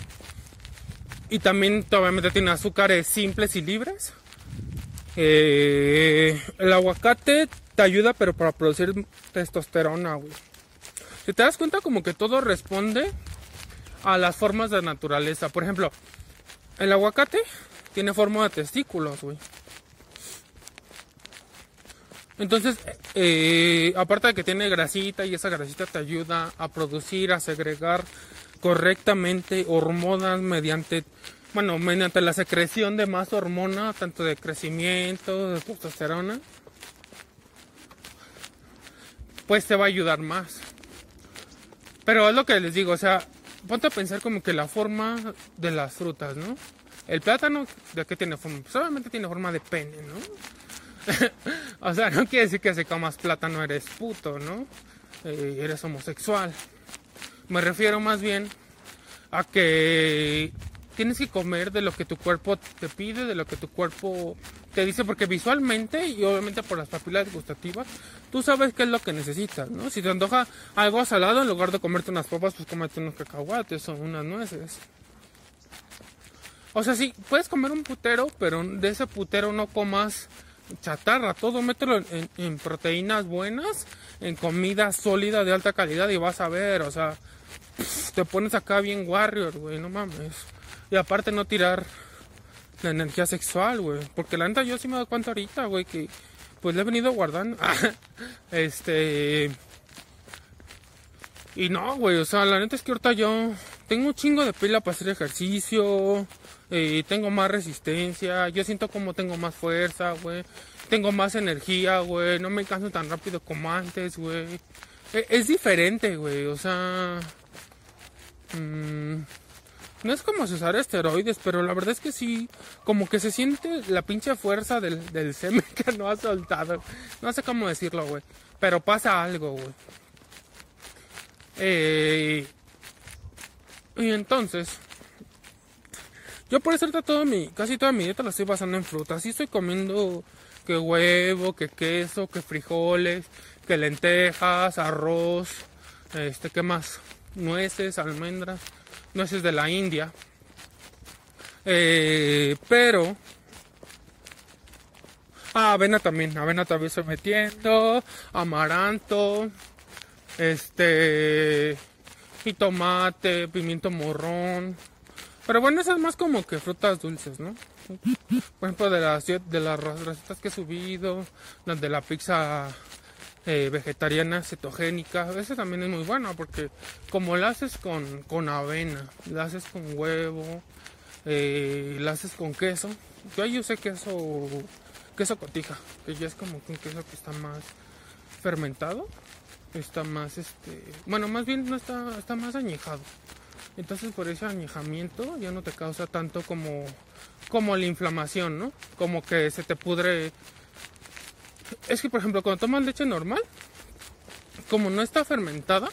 Y también obviamente tiene azúcares simples y libres. Eh, el aguacate te ayuda pero para producir testosterona, güey. Si te das cuenta como que todo responde a las formas de naturaleza. Por ejemplo, el aguacate tiene forma de testículos, güey. Entonces, eh, aparte de que tiene grasita y esa grasita te ayuda a producir, a segregar correctamente hormonas mediante, bueno, mediante la secreción de más hormonas, tanto de crecimiento, de testosterona, pues te va a ayudar más. Pero es lo que les digo, o sea, ponte a pensar como que la forma de las frutas, ¿no? El plátano, ¿de qué tiene forma? Pues tiene forma de pene, ¿no? o sea, no quiere decir que si comas plátano eres puto, ¿no? Eh, eres homosexual. Me refiero más bien a que tienes que comer de lo que tu cuerpo te pide, de lo que tu cuerpo te dice, porque visualmente y obviamente por las papilas gustativas, tú sabes qué es lo que necesitas, ¿no? Si te antoja algo salado, en lugar de comerte unas papas, pues cómete unos cacahuates o unas nueces. O sea, sí, puedes comer un putero, pero de ese putero no comas chatarra, todo mételo en, proteínas buenas, en comida sólida de alta calidad y vas a ver, o sea, te pones acá bien warrior, güey, no mames. Y aparte no tirar la energía sexual, güey, porque la neta yo sí me doy cuenta ahorita, güey, que pues le he venido guardando. este y no, güey, o sea, la neta es que ahorita yo tengo un chingo de pila para hacer ejercicio, eh, tengo más resistencia, yo siento como tengo más fuerza, güey, tengo más energía, güey, no me canso tan rápido como antes, güey. E, es, diferente, güey, o sea... Mm, no es como usar esteroides, pero la verdad es que sí, como que se siente la pinche fuerza del, del semen que no ha soltado. No sé cómo decirlo, güey. Pero pasa algo, güey. Eh, y entonces, yo por eso todo mi, casi toda mi dieta la estoy basando en frutas. Sí estoy comiendo que huevo, que queso, que frijoles, que lentejas, arroz, este, ¿qué más? Nueces, almendras, nueces de la India. Eh, pero ah, avena también, avena también estoy metiendo, amaranto, este, y tomate, pimiento morrón. Pero bueno, esas más como que frutas dulces, ¿no? Por ejemplo, de las, de las recetas que he subido, las de la pizza eh, vegetariana cetogénica, esa también es muy buena porque como la haces con, con avena, la haces con huevo, eh, la haces con queso, yo ahí usé queso, queso cotija, que ya es como un queso que está más fermentado está más este bueno más bien no está está más añejado. Entonces por ese añejamiento ya no te causa tanto como como la inflamación no como que se te pudre es que por ejemplo cuando tomas leche normal como no está fermentada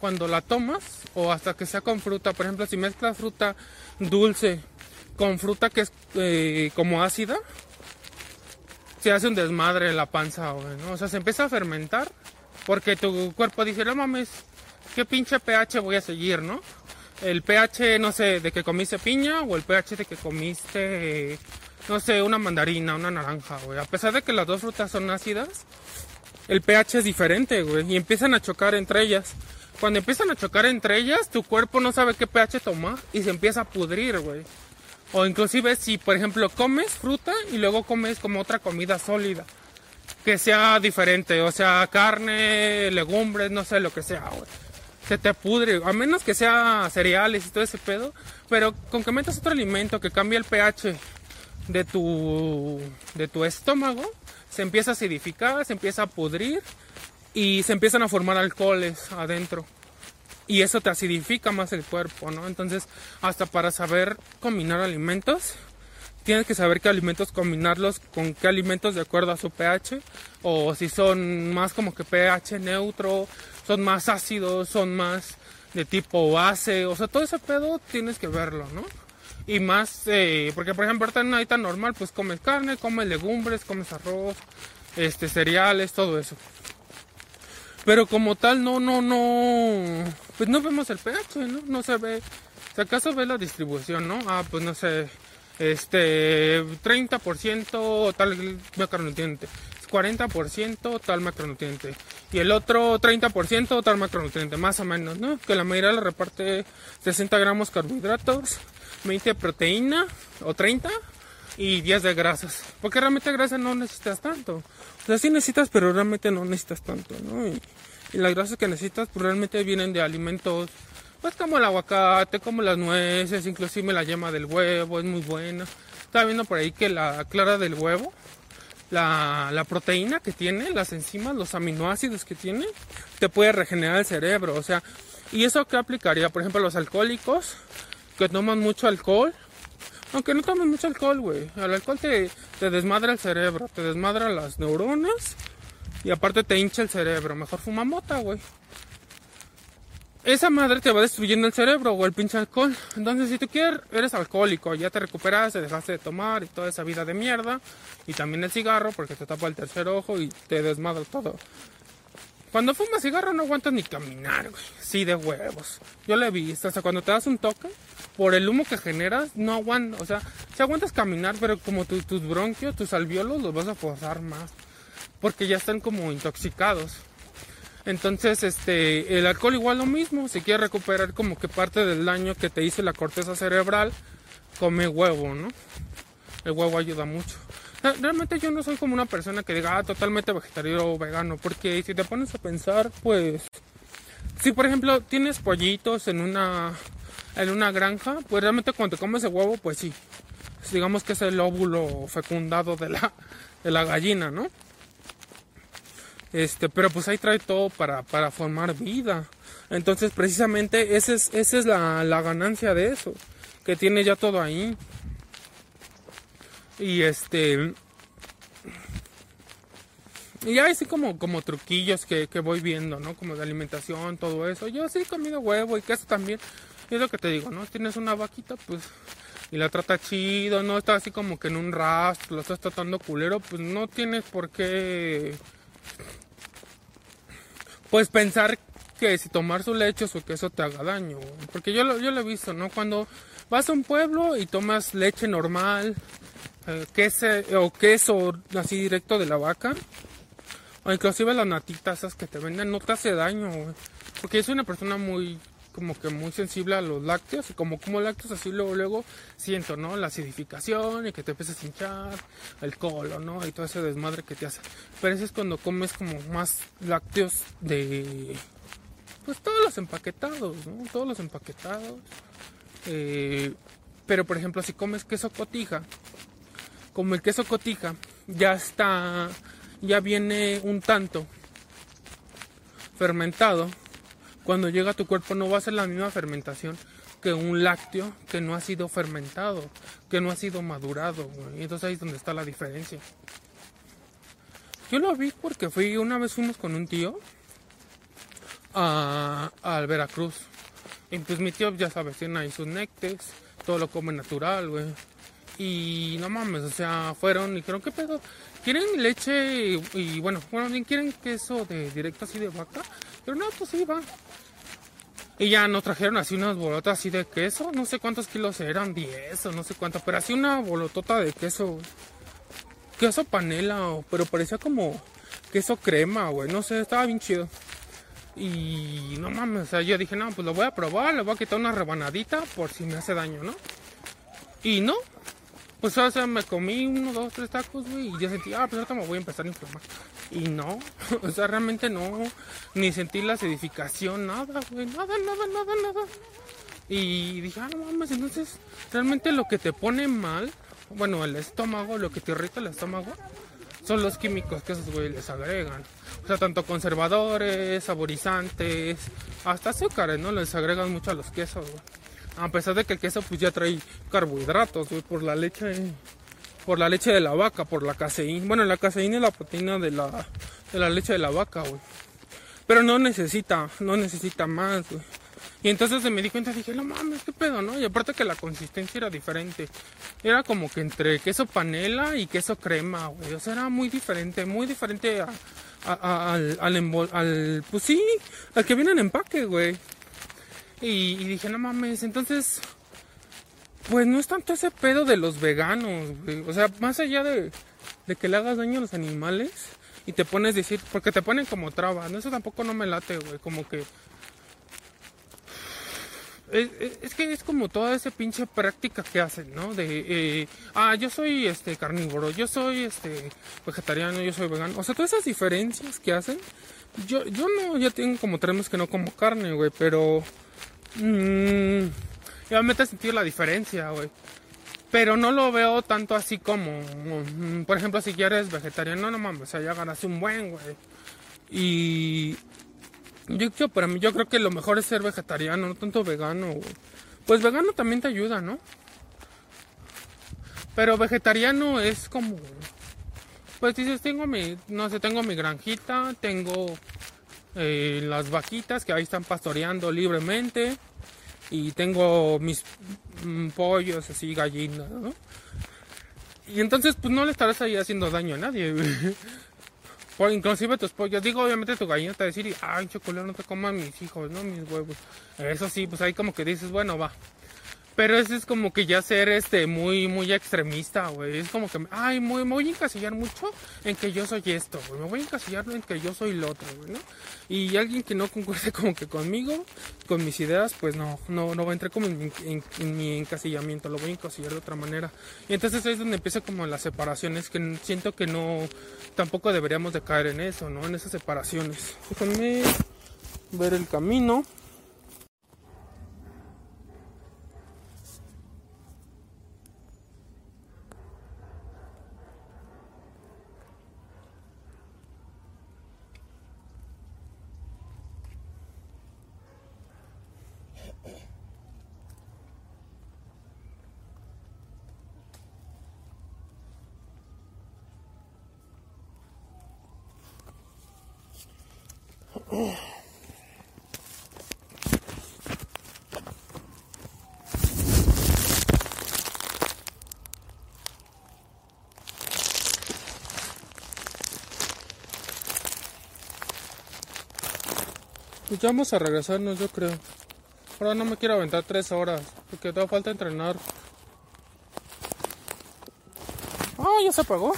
cuando la tomas o hasta que sea con fruta por ejemplo si mezclas fruta dulce con fruta que es eh, como ácida se hace un desmadre en la panza ¿no? o sea se empieza a fermentar porque tu cuerpo dice, no mames, ¿qué pinche pH voy a seguir, no? El pH, no sé, de que comiste piña o el pH de que comiste, no sé, una mandarina, una naranja, güey. A pesar de que las dos frutas son ácidas, el pH es diferente, güey. Y empiezan a chocar entre ellas. Cuando empiezan a chocar entre ellas, tu cuerpo no sabe qué pH tomar y se empieza a pudrir, güey. O inclusive si, por ejemplo, comes fruta y luego comes como otra comida sólida que sea diferente, o sea, carne, legumbres, no sé, lo que sea, Se te pudre, a menos que sea cereales y todo ese pedo, pero con que metas otro alimento que cambie el pH de tu, de tu estómago, se empieza a acidificar, se empieza a pudrir y se empiezan a formar alcoholes adentro. y eso te acidifica más el cuerpo, ¿no? Entonces, hasta para saber combinar alimentos, tienes que saber qué alimentos combinarlos con qué alimentos de acuerdo a su pH, o si son más como que pH neutro, son más ácidos, son más de tipo base, o sea, todo ese pedo tienes que verlo, ¿no? Y más, eh, porque por ejemplo, ahorita en una dieta normal, pues comes carne, comes legumbres, comes arroz, este, cereales, todo eso. Pero como tal, no, no, no, pues no vemos el pH, ¿no? No se ve, si acaso ve la distribución, ¿no? Ah, pues no sé, este, 30% tal macronutriente, 40% tal macronutriente y el otro 30% tal macronutriente, más o menos, ¿no? Que la mayoría le reparte 60 gramos carbohidratos, 20 de proteína o 30 y 10 de grasas. Porque realmente grasa no necesitas tanto. O sea, sí necesitas, pero realmente no necesitas tanto, ¿no? Y, las grasas que necesitas pues, realmente vienen de alimentos, pues como el aguacate, como las nueces, inclusive la yema del huevo, es muy buena. Estaba viendo por ahí que la clara del huevo, la, la proteína que tiene, las enzimas, los aminoácidos que tiene, te puede regenerar el cerebro. O sea, ¿y eso qué aplicaría? Por ejemplo, los alcohólicos que toman mucho alcohol. Aunque no tomen mucho alcohol, güey. El alcohol te, te desmadra el cerebro, te desmadra las neuronas y aparte te hincha el cerebro. Mejor fuma mota, güey. Esa madre te va destruyendo el cerebro o el pinche alcohol. Entonces, si tú quieres, eres alcohólico, ya te recuperas, te dejaste de tomar y toda esa vida de mierda. Y también el cigarro porque te tapa el tercer ojo y te desmadra todo. Cuando fumas cigarro no aguantas ni caminar, güey. Sí, de huevos. Yo lo he visto. O sea, cuando te das un toque, por el humo que generas, no aguantas. O sea, si aguantas caminar, pero como tus bronquios, tus alveolos los vas a forzar más. Porque ya están como intoxicados. Entonces, este, el alcohol igual lo mismo. Si quieres recuperar como que parte del daño que te hizo la corteza cerebral, come huevo, ¿no? El huevo ayuda mucho. Realmente yo no soy como una persona que diga ah, totalmente vegetariano o vegano, porque si te pones a pensar, pues, si por ejemplo tienes pollitos en una, en una granja, pues realmente cuando te comes el huevo, pues sí, digamos que es el óvulo fecundado de la, de la gallina, ¿no? Este, pero pues ahí trae todo para, para formar vida. Entonces, precisamente, esa es, esa es la, la ganancia de eso, que tiene ya todo ahí. Y este. Y hay así como, como truquillos que, que, voy viendo, ¿no? Como de alimentación, todo eso. Yo sí he comido huevo y queso también. Y es lo que te digo, ¿no? Tienes una vaquita, pues. Y la trata chido, ¿no? Está así como que en un rastro, lo estás tratando culero, pues no tienes por qué. Pues pensar que si tomar su leche o su queso te haga daño. Porque yo lo, yo lo he visto, ¿no? Cuando vas a un pueblo y tomas leche normal, eh, queso o queso así directo de la vaca. O inclusive las natitas esas que te venden no te hace daño, Porque yo soy una persona muy, como que muy sensible a los lácteos. Y como como lácteos así luego, luego siento, ¿no? La acidificación y que te empiezas a hinchar, el colon, ¿no? Y todo ese desmadre que te hace. Pero eso es cuando comes como más lácteos de... Pues todos los empaquetados, ¿no? Todos los empaquetados. Eh, pero por ejemplo, si comes queso cotija, como el queso cotija ya está, ya viene un tanto fermentado, cuando llega a tu cuerpo no va a ser la misma fermentación que un lácteo que no ha sido fermentado, que no ha sido madurado. Y entonces ahí es donde está la diferencia. Yo lo vi porque fui, una vez fuimos con un tío a, al Veracruz. Y pues mi tío, ya sabes, tiene ahí sus néctes, todo lo come natural, güey. Y no mames, o sea, fueron y dijeron, ¿qué pedo? ¿Quieren leche? Y, bueno, bueno, ¿quieren queso de directo así de vaca? Pero no, pues sí, va. Y ya nos trajeron así unas bolotas así de queso, no sé cuántos kilos eran, 10 o no sé cuánto, pero así una bolotota de queso, queso panela, pero parecía como queso crema, güey, no sé, estaba bien chido. Y no mames, o sea, yo dije, no, pues lo voy a probar, le voy a quitar una rebanadita por si me hace daño, ¿no? Y no, pues, o sea, me comí uno, dos, tres tacos, güey, y ya sentí, ah, pues ahorita me voy a empezar a inflamar. Y no, o sea, realmente no, ni sentí la acidificación, nada, güey, nada, nada, nada, nada. Y dije, ah, no mames, entonces, realmente lo que te pone mal, bueno, el estómago, lo que te irrita el estómago, son los químicos que esos güeyes les agregan. O sea, tanto conservadores, saborizantes, hasta azúcares, ¿no? Les agregan mucho a los quesos, güey. A pesar de que el queso pues ya trae carbohidratos, güey, por la leche por la leche de la vaca, por la caseína. Bueno, la caseína es la proteína de la, de la leche de la vaca, güey. Pero no necesita, no necesita más, güey. Y entonces me di cuenta, dije, no mames, qué pedo, ¿no? Y aparte que la consistencia era diferente. Era como que entre queso panela y queso crema, güey. O sea, era muy diferente, muy diferente al, al, al, pues sí, al que viene en empaque, güey. Y dije, no mames, entonces pues no es tanto ese pedo de los veganos, güey. O sea, más allá de, que le hagas daño a los animales y te pones decir, porque te ponen como traba, ¿no? Eso tampoco no me late, güey. Como que. Es, que es como toda esa pinche práctica que hacen, ¿no? De, eh, ah, yo soy este carnívoro, yo soy este vegetariano, yo soy vegano. O sea, todas esas diferencias que hacen. Yo, yo no, ya tengo como tres meses que no como carne, güey, pero. Mmm, y obviamente sentir la diferencia, güey. Pero no lo veo tanto así como, mm, por ejemplo, si quieres vegetariano, no mames, o sea, ya ganas un buen, güey. Y yo, yo, para mí, yo creo que lo mejor es ser vegetariano, no tanto vegano, güey. Pues vegano también te ayuda, ¿no? Pero vegetariano es como, pues dices, tengo mi, no sé, tengo mi granjita, tengo eh, las vaquitas que ahí están pastoreando libremente y tengo mis mm, pollos así, gallinas, ¿no? Y entonces pues no le estarás ahí haciendo daño a nadie. Por, inclusive tus pollos, digo obviamente tu gallina te va a decir, ay chocolate no te coman mis hijos, ¿no? Mis huevos. Eso sí, pues ahí como que dices, bueno, va. Pero eso es como que ya ser este muy muy extremista, güey. Es como que, ay, muy, me voy a encasillar mucho en que yo soy esto, güey. Me voy a encasillar en que yo soy lo otro, güey, ¿no? Y alguien que no concuerde como que conmigo, con mis ideas, pues no, no, no va a entrar como en, mi encasillamiento, lo voy a encasillar de otra manera. Y entonces ahí es donde empieza como las separaciones, que siento que no, tampoco deberíamos de caer en eso, ¿no? En esas separaciones. Déjenme ver el camino. Pues ya vamos a regresarnos, yo creo. Ahora no me quiero aventar tres horas, porque todavía falta entrenar. Ah, ya se apagó.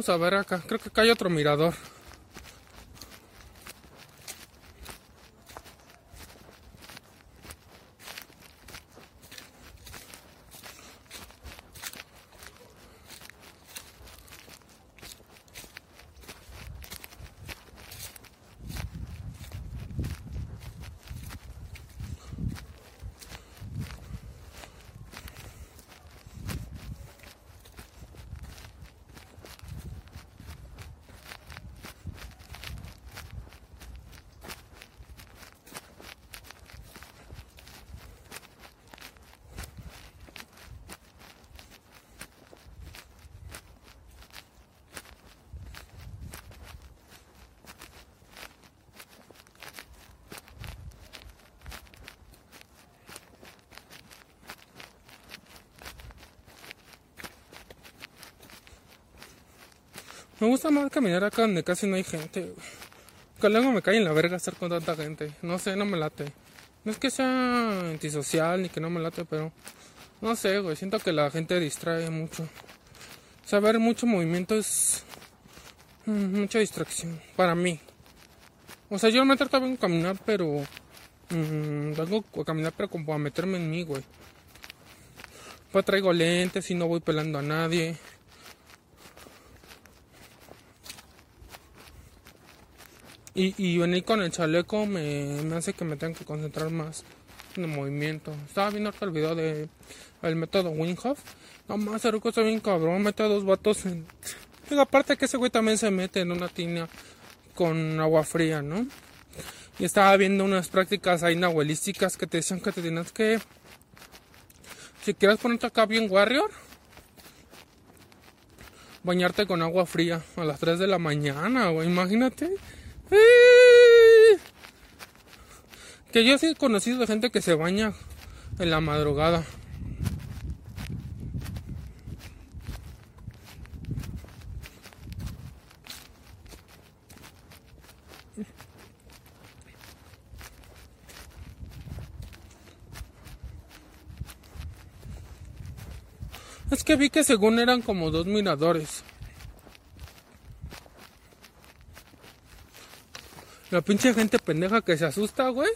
Vamos a ver acá. Creo que acá hay otro mirador. Me gusta más caminar acá donde casi no hay gente. Que luego me cae en la verga estar con tanta gente. No sé, no me late. No es que sea antisocial ni que no me late, pero No sé, güey, siento que la gente distrae mucho. Saber mucho movimiento es mm, mucha distracción para mí. O sea, yo me trato de caminar, pero mm, vengo a caminar, pero como a meterme en mí, güey. Pues traigo lentes y no voy pelando a nadie. Y, y venir con el chaleco me, hace que me tenga que concentrar más en el movimiento. Estaba viendo el video de el método Winghoff. No más, el está bien cabrón. Mete a dos vatos en. Digo, aparte que ese güey también se mete en una tina con agua fría, ¿no? Y estaba viendo unas prácticas ahí nahuelísticas que te decían que te tienes que. Si quieres ponerte acá bien warrior, bañarte con agua fría a las 3 de la mañana, güey. Imagínate. Que yo sí he conocido gente que se baña en la madrugada. Es que vi que según eran como dos miradores. La pinche gente pendeja que se asusta, güey.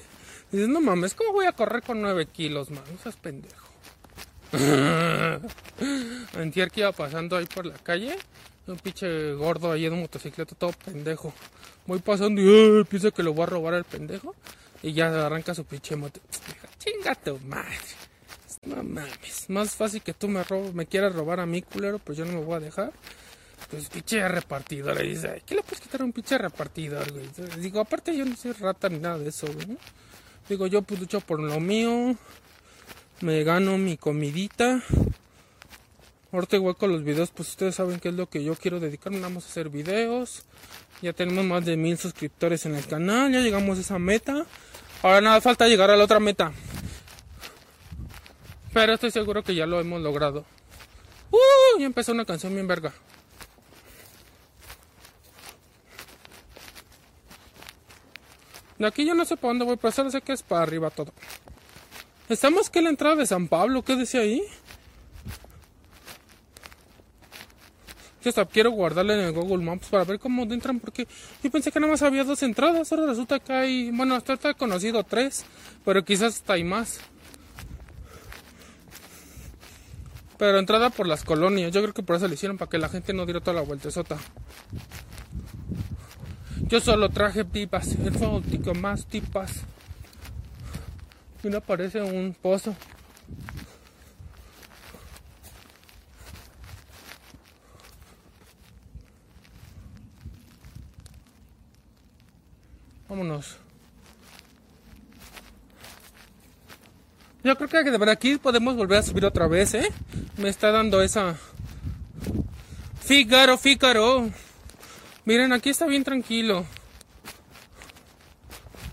Dices, no mames, ¿cómo voy a correr con 9 kilos, man? No seas pendejo. Antier que iba pasando ahí por la calle. Un pinche gordo ahí en un motocicleta todo pendejo. Voy pasando y piensa que lo voy a robar al pendejo. Y ya arranca su pinche moto. Chinga tu madre. No mames. Más fácil que tú me, robo, me quieras robar a mí, culero, pues yo no me voy a dejar. Pues pinche repartidor. Le dice, ¿qué le puedes quitar a un pinche repartidor? Digo, aparte yo no soy rata ni nada de eso. Digo, yo pues lucho por lo mío. Me gano mi comidita. Ahorita igual con los videos, pues ustedes saben qué es lo que yo quiero dedicarme. Vamos a hacer videos. Ya tenemos más de mil suscriptores en el canal. Ya llegamos a esa meta. Ahora nada falta llegar a la otra meta. Pero estoy seguro que ya lo hemos logrado. ¡Uh! Ya empezó una canción bien verga. De aquí yo no sé para dónde voy, pero solo sé que es para arriba todo. Estamos que la entrada de San Pablo, ¿qué decía ahí? Yo hasta quiero guardarle en el Google Maps para ver cómo entran, porque yo pensé que nada más había dos entradas, ahora resulta que hay, bueno, hasta he conocido tres, pero quizás hasta hay más. Pero entrada por las colonias, yo creo que por eso lo hicieron, para que la gente no diera toda la vueltezota. Yo solo traje pipas, el fautico más tipas. Y no parece un pozo. Vámonos. Yo creo que de aquí podemos volver a subir otra vez, ¿eh? Me está dando esa... Fígaro, Fígaro. Miren, aquí está bien tranquilo.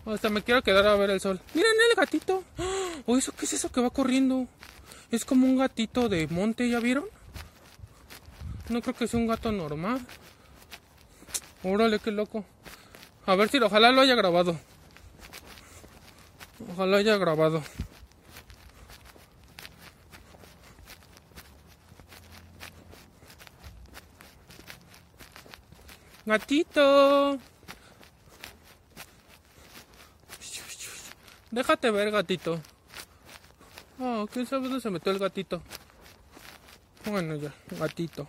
Hasta me quiero quedar a ver el sol. Miren el gatito. ¿eso qué es eso que va corriendo? Es como un gatito de monte, ¿ya vieron? No creo que sea un gato normal. Órale, qué loco. A ver si ojalá lo haya grabado. Ojalá haya grabado. Gatito. Déjate ver, gatito. Oh, ¿quién sabe dónde se metió el gatito? Bueno, ya, gatito.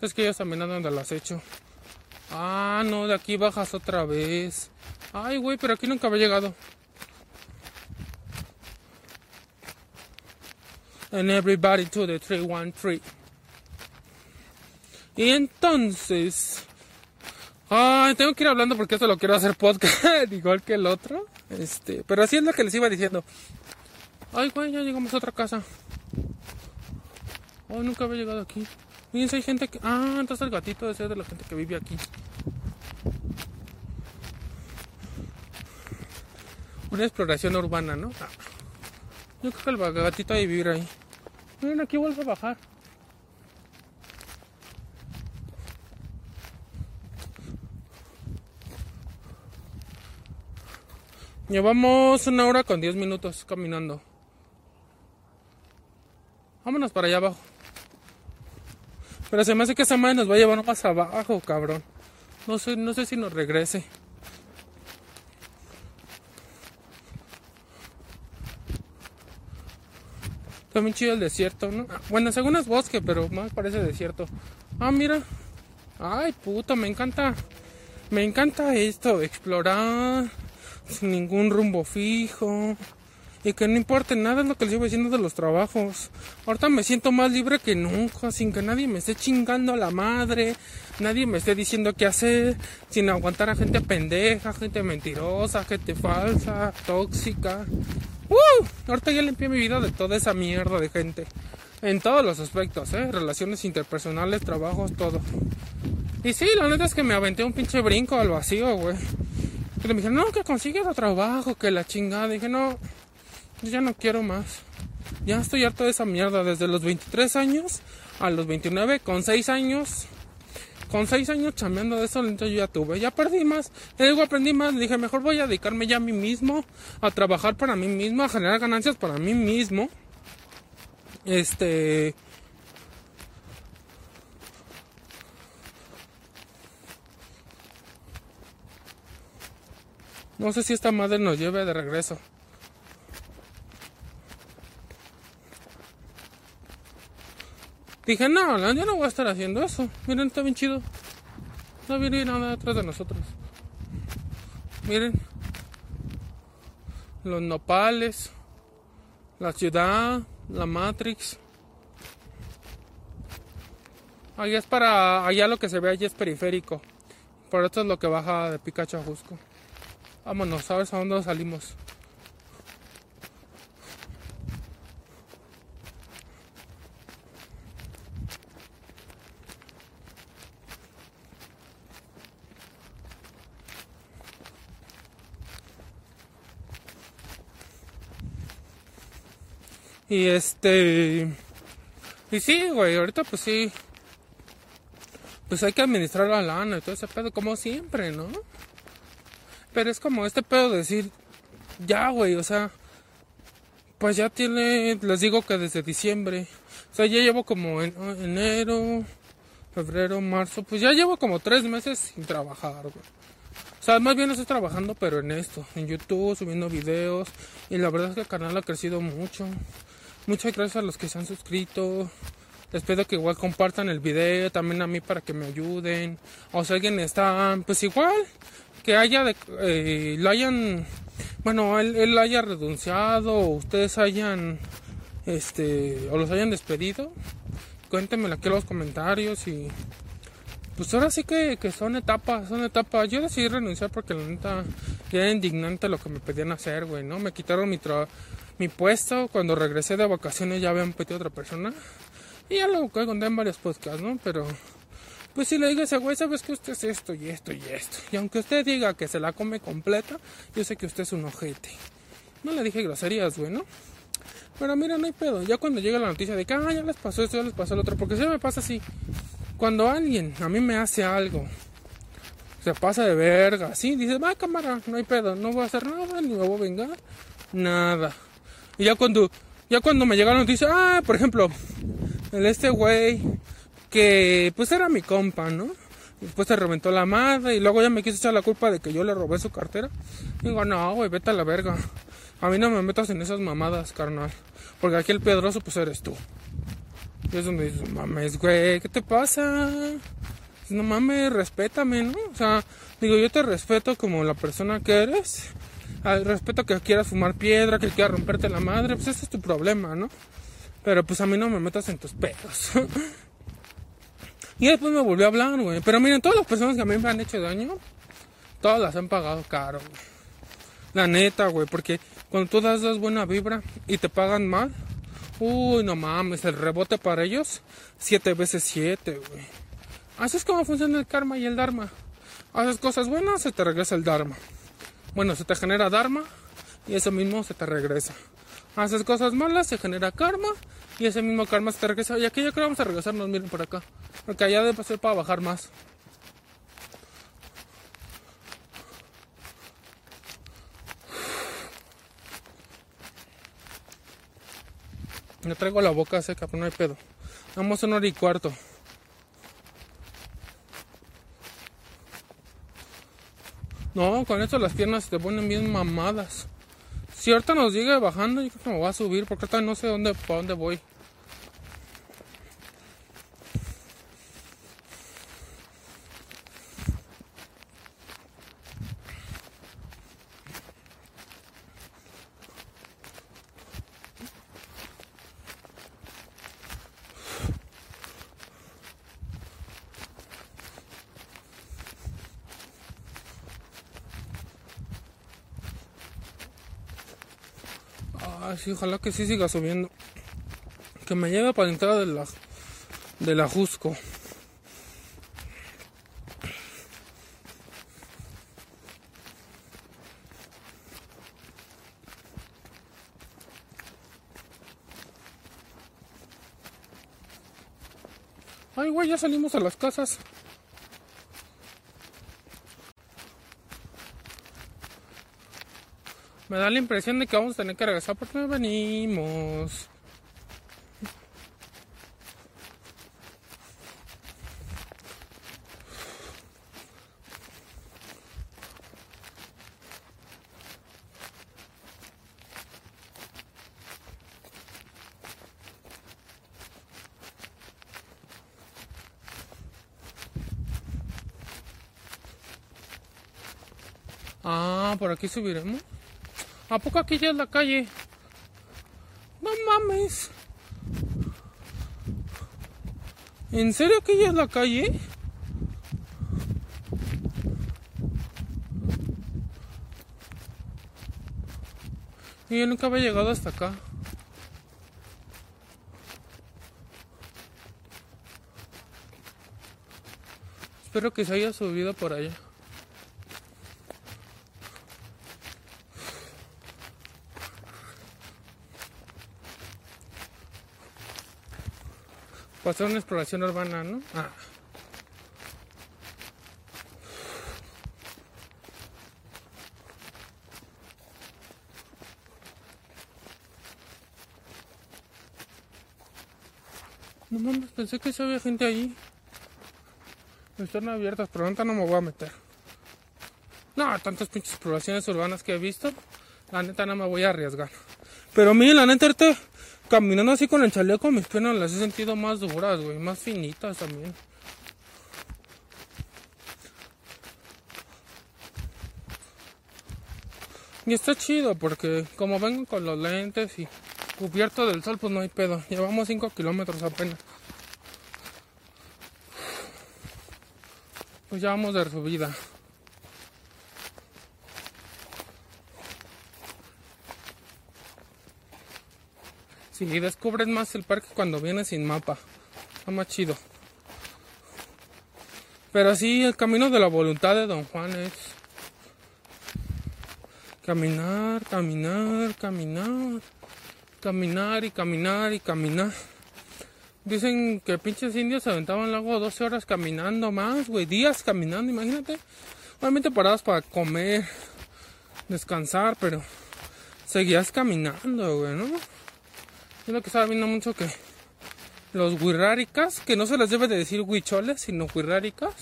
Es que ellos también andan del acecho. Ah, no, de aquí bajas otra vez. Ay, güey, pero aquí nunca había llegado. And everybody to the 313. Y entonces... Ay, tengo que ir hablando porque esto lo quiero hacer podcast, igual que el otro. Este, pero así es lo que les iba diciendo. Ay, güey, ya llegamos a otra casa. Ay, nunca había llegado aquí. Fíjense, hay gente que... Ah, entonces el gatito debe ser de la gente que vive aquí. Una exploración urbana, ¿no? Ah. Yo creo que el gatito debe vivir ahí. Miren, aquí vuelve a bajar. Llevamos una hora con 10 minutos caminando. Vámonos para allá abajo. Pero se me hace que esa madre nos va a llevar más abajo, cabrón. No sé, no sé si nos regrese. Está bien chido el desierto. Ah, Bueno, según es bosque, pero más parece desierto. Ah, mira. Ay, puto, me encanta. Me encanta esto, explorar sin ningún rumbo fijo. Y que no importe nada es lo que les iba diciendo de los trabajos. Ahorita me siento más libre que nunca, sin que nadie me esté chingando a la madre, nadie me esté diciendo qué hacer, sin aguantar a gente pendeja, gente mentirosa, gente falsa, tóxica. ¡Uh! Ahorita ya limpié mi vida de toda esa mierda de gente. En todos los aspectos, ¿eh? Relaciones interpersonales, trabajos, todo. Y sí, la neta es que me aventé un pinche brinco al vacío, güey. Pero me dijeron, no, que consigues otro trabajo, que la chingada. dije, no, yo ya no quiero más. Ya estoy harto de esa mierda. Desde los 23 años a los 29, con 6 años. Con 6 años chambeando de eso, entonces yo ya tuve. Ya perdí más. Le digo, aprendí más. Dije, mejor voy a dedicarme ya a mí mismo. A trabajar para mí mismo. A generar ganancias para mí mismo. Este. No sé si esta madre nos lleve de regreso. Dije, no, yo no voy a estar haciendo eso. Miren, está bien chido. No viene nada detrás de nosotros. Miren. Los nopales. La ciudad. La Matrix. Allá es para. Allá lo que se ve allí es periférico. Por esto es lo que baja de Pikachu a Jusco. Vámonos, ¿sabes a dónde salimos? Y este. Y sí, güey, ahorita pues sí. Pues hay que administrar la lana y todo ese pedo, como siempre, ¿no? Pero es como este pedo de decir, ya, güey, o sea, pues ya tiene, les digo que desde diciembre, o sea, ya llevo como en, enero, febrero, marzo, pues ya llevo como tres meses sin trabajar, güey. O sea, más bien estoy trabajando, pero en esto, en YouTube, subiendo videos, y la verdad es que el canal ha crecido mucho. Muchas gracias a los que se han suscrito. Les pido que igual compartan el video también a mí para que me ayuden. O si alguien está, pues igual, que haya, de, eh, lo hayan, bueno, él, él haya renunciado o ustedes hayan, este, o los hayan despedido. Cuéntenmelo aquí en los comentarios y pues ahora sí que, que, son etapas, son etapas. Yo decidí renunciar porque la neta ya era indignante lo que me pedían hacer, güey, ¿no? Me quitaron mi, mi puesto. Cuando regresé de vacaciones ya habían pedido otra persona. Y ya lo conté en varios podcasts, ¿no? Pero, pues si le digo a ese güey, sabes que usted es esto y esto y esto. Y aunque usted diga que se la come completa, yo sé que usted es un ojete. No le dije groserías, güey, ¿no? Pero mira, no hay pedo. Ya cuando llega la noticia de que, ah, ya les pasó esto, ya les pasó el otro. Porque si me pasa así. Cuando alguien a mí me hace algo, se pasa de verga, así, dice, va cámara, no hay pedo, no voy a hacer nada, ni me voy a vengar, nada. Y ya cuando, ya cuando me llega la noticia, ah, por ejemplo, el este güey, que pues era mi compa, ¿no? Después se reventó la madre y luego ya me quiso echar la culpa de que yo le robé su cartera. Digo, no, güey, vete a la verga. A mí no me metas en esas mamadas, carnal. Porque aquí el pedroso, pues eres tú. Y es donde dices, mames, güey, ¿qué te pasa? No mames, respétame, ¿no? O sea, digo, yo te respeto como la persona que eres. Respeto que quieras fumar piedra, que quieras romperte la madre, pues ese es tu problema, ¿no? Pero pues a mí no me metas en tus pedos. y después me volvió a hablar, güey. Pero miren, todas las personas que a mí me han hecho daño, todas las han pagado caro, güey. La neta, güey, porque cuando tú das, das buena vibra y te pagan mal, Uy, no mames, el rebote para ellos, siete veces siete, güey. Así es como funciona el karma y el dharma. Haces cosas buenas, se te regresa el dharma. Bueno, se te genera dharma y eso mismo se te regresa. Haces cosas malas, se genera karma y ese mismo karma se te regresa. Y aquí creo que vamos a regresarnos, miren por acá. Porque allá debe ser para bajar más. Me traigo la boca seca, pero no hay pedo. Vamos a una hora y cuarto. No, con esto las piernas se te ponen bien mamadas. Si ahorita nos llega bajando, yo creo que me voy a subir porque ahorita no sé dónde, para dónde voy. Ah, sí, ojalá que sí siga subiendo. Que me lleve para la entrada de la, de la Jusco. Ay, güey, ya salimos a las casas. Me da la impresión de que vamos a tener que regresar porque no venimos. Ah, por aquí subiremos. ¿A poco aquí ya es la calle? No mames. ¿En serio que ya es la calle? Y yo nunca había llegado hasta acá. Espero que se haya subido por allá. Pasar una exploración urbana, ¿no? Ah. No mames, pensé que se había gente allí. Están abiertas, pero ahorita no me voy a meter. No, tantas pinches exploraciones urbanas que he visto. La neta no me voy a arriesgar. Pero miren, la neta ahorita caminando así con el chaleco, mis piernas las he sentido más duras, güey, más finitas también. Y está chido porque como vengo con los lentes y cubierto del sol, pues no hay pedo. Llevamos 5 kilómetros apenas. Pues ya vamos de subida. Sí, descubres más el parque cuando vienes sin mapa. Está más chido. Pero sí, el camino de la voluntad de Don Juan es caminar, caminar, caminar, caminar y caminar y caminar. Dicen que pinches indios se aventaban luego 12 horas caminando más, güey, días caminando, imagínate. Obviamente paradas para comer, descansar, pero seguías caminando, güey, ¿no? Es lo que estaba viendo mucho que los huirráricas, que no se les debe de decir huicholes, sino huirráricas.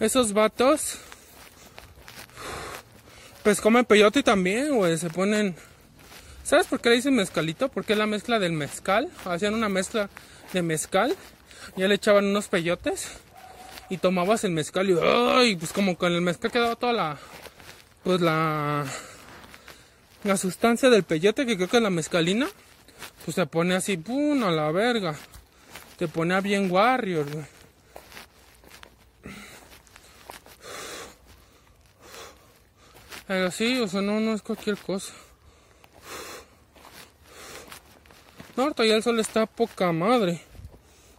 Esos vatos, pues comen peyote también, güey, se ponen... ¿Sabes por qué le dicen mezcalito? Porque es la mezcla del mezcal. Hacían una mezcla de mezcal, ya le echaban unos peyotes y tomabas el mezcal y ¡ay! pues como con el mezcal quedaba toda la pues la la sustancia del peyote, que creo que es la mezcalina, pues se pone así, ¡pum! a la verga. Te pone bien warrior, Pero sí, o sea, no, no es cualquier cosa. No, ahorita ya el sol está poca madre.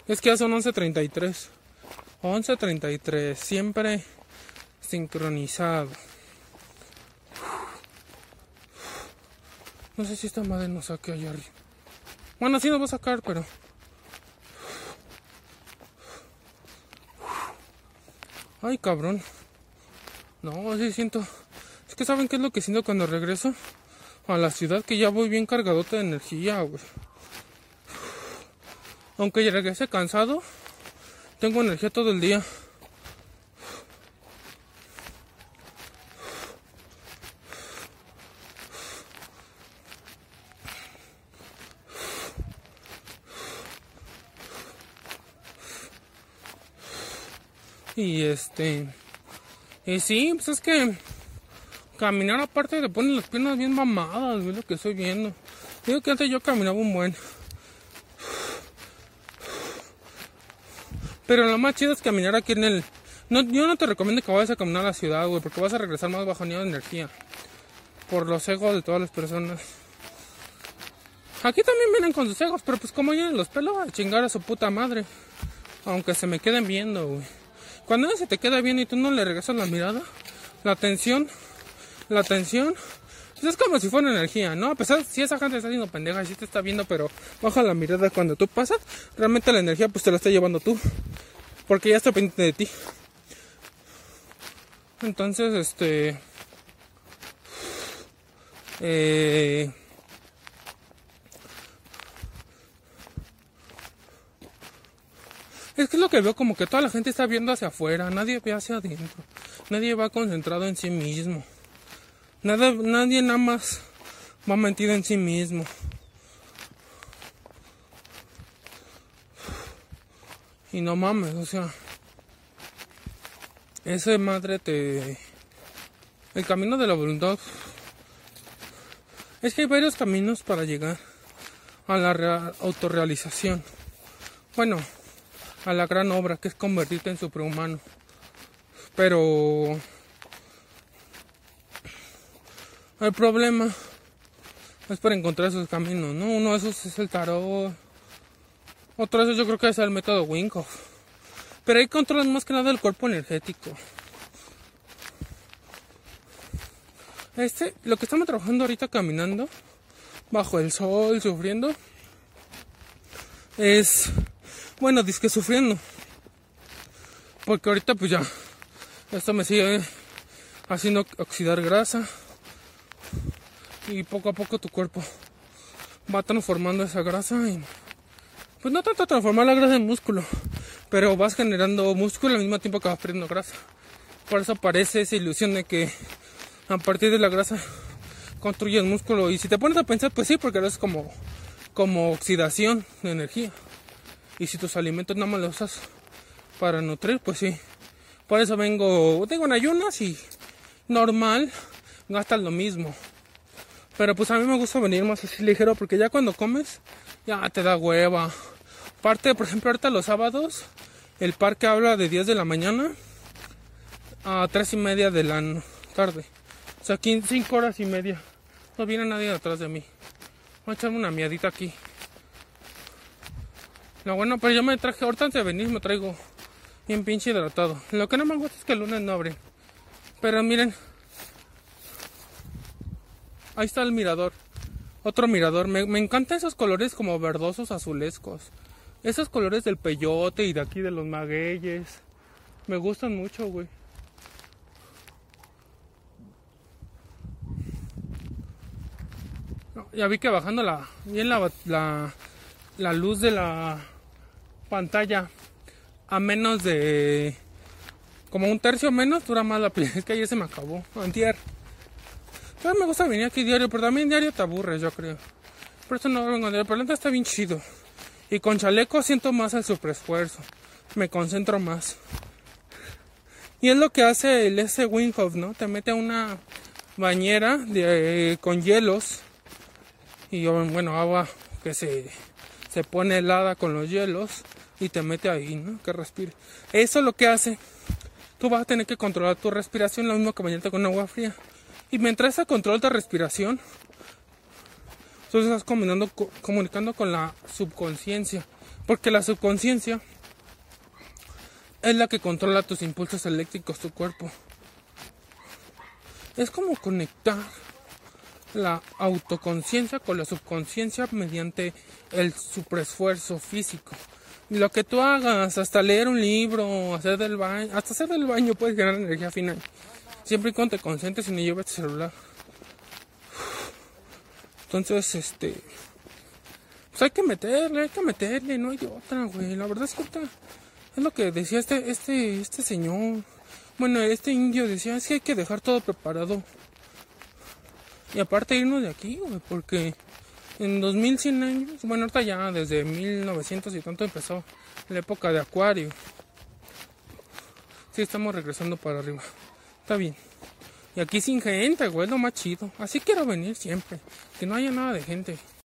Es que ya son 11.33. 11.33, siempre sincronizado. No sé si esta madre nos saque allá arriba. Bueno, sí nos va a sacar, pero... Ay, cabrón. No, sí siento... Es que ¿saben qué es lo que siento cuando regreso? a la ciudad que ya voy bien cargadote de energía, güey. Aunque ya regrese cansado, tengo energía todo el día. Y este. Y sí, pues es que. Caminar aparte te ponen las piernas bien mamadas, es lo que estoy viendo. Digo que antes yo caminaba un buen. Pero lo más chido es caminar aquí en el. No, yo no te recomiendo que vayas a caminar a la ciudad, güey, porque vas a regresar más bajoneado de energía. Por los egos de todas las personas. Aquí también vienen con sus egos, pero pues como yo los pelos a chingar a su puta madre. Aunque se me queden viendo, güey. Cuando se te queda bien y tú no le regresas la mirada, la atención, la atención, pues es como si fuera energía, ¿no? A pesar si esa gente está haciendo pendeja y si te está viendo, pero baja la mirada cuando tú pasas, realmente la energía pues te la está llevando tú. Porque ya está pendiente de ti. Entonces, este. Eh, Es que es lo que veo como que toda la gente está viendo hacia afuera, nadie ve hacia adentro, nadie va concentrado en sí mismo. Nada, nadie nada más va metido en sí mismo. Y no mames, o sea, ese madre te... El camino de la voluntad... Es que hay varios caminos para llegar a la autorrealización. Bueno, a la gran obra que es convertirte en superhumano. Pero el problema es para encontrar esos caminos, ¿no? Uno de esos es el tarot. Otro de esos yo creo que es el método Winkoff. Pero hay controles más que nada del cuerpo energético. Este, lo que estamos trabajando ahorita caminando, bajo el sol, sufriendo, es bueno, disque sufriendo. Porque ahorita pues ya, esto me sigue haciendo oxidar grasa. Y poco a poco tu cuerpo va transformando esa grasa y pues no tanto transformar la grasa en músculo, pero vas generando músculo al mismo tiempo que vas perdiendo grasa. Por eso aparece esa ilusión de que a partir de la grasa construyes músculo. Y si te pones a pensar, pues sí, porque es como, como oxidación de energía. Y si tus alimentos nada más los usas para nutrir, pues sí. Por eso vengo, tengo en ayunas y normal, gastas lo mismo. Pero pues a mí me gusta venir más así ligero porque ya cuando comes, ya te da hueva. Aparte, por ejemplo, ahorita los sábados, el parque habla de 10 de la mañana a 3 y media de la tarde. O sea, 5 horas y media. No viene nadie detrás de mí. Voy a echarme una miadita aquí. No, bueno, pero yo me traje, ahorita antes de venir me traigo bien pinche hidratado. Lo que no me gusta es que el lunes no abre. Pero miren. Ahí está el mirador. Otro mirador. Me, me encantan esos colores como verdosos azulescos. Esos colores del peyote y de aquí de los magueyes. Me gustan mucho, güey. ya vi que bajando la bien la, la la luz de la pantalla a menos de como un tercio menos dura más la piel. Es que ayer se me acabó, antier. Pero me gusta venir aquí diario, pero también diario te aburres, yo creo. Por eso no vengo diario, pero está bien chido. Y con chaleco siento más el superesfuerzo. Me concentro más. Y es lo que hace el S. Winghoff, ¿no? Te mete a una bañera de, con hielos. Y bueno, agua que se se pone helada con los hielos y te mete ahí, ¿no? Que respire. Eso es lo que hace. Tú vas a tener que controlar tu respiración, lo mismo que bañarte con agua fría. Y mientras ese control de respiración, tú estás combinando, comunicando con la subconsciencia. Porque la subconsciencia es la que controla tus impulsos eléctricos, tu cuerpo. Es como conectar la autoconciencia con la subconsciencia mediante el superesfuerzo físico. Lo que tú hagas, hasta leer un libro, hacer del baño, hasta hacer del baño puedes generar energía final. Siempre y cuando te concentres y no lleves tu celular. Entonces, este, pues hay que meterle, hay que meterle, no hay otra, güey. La verdad es que es lo que decía este, este, este señor. Bueno, este indio decía, es que hay que dejar todo preparado. Y aparte irnos de aquí, güey, porque en 2100 años, bueno, ahorita ya desde 1900 y tanto empezó la época de acuario. Sí, estamos regresando para arriba. Está bien. Y aquí sin gente, güey, lo más chido. Así quiero venir siempre. Que no haya nada de gente.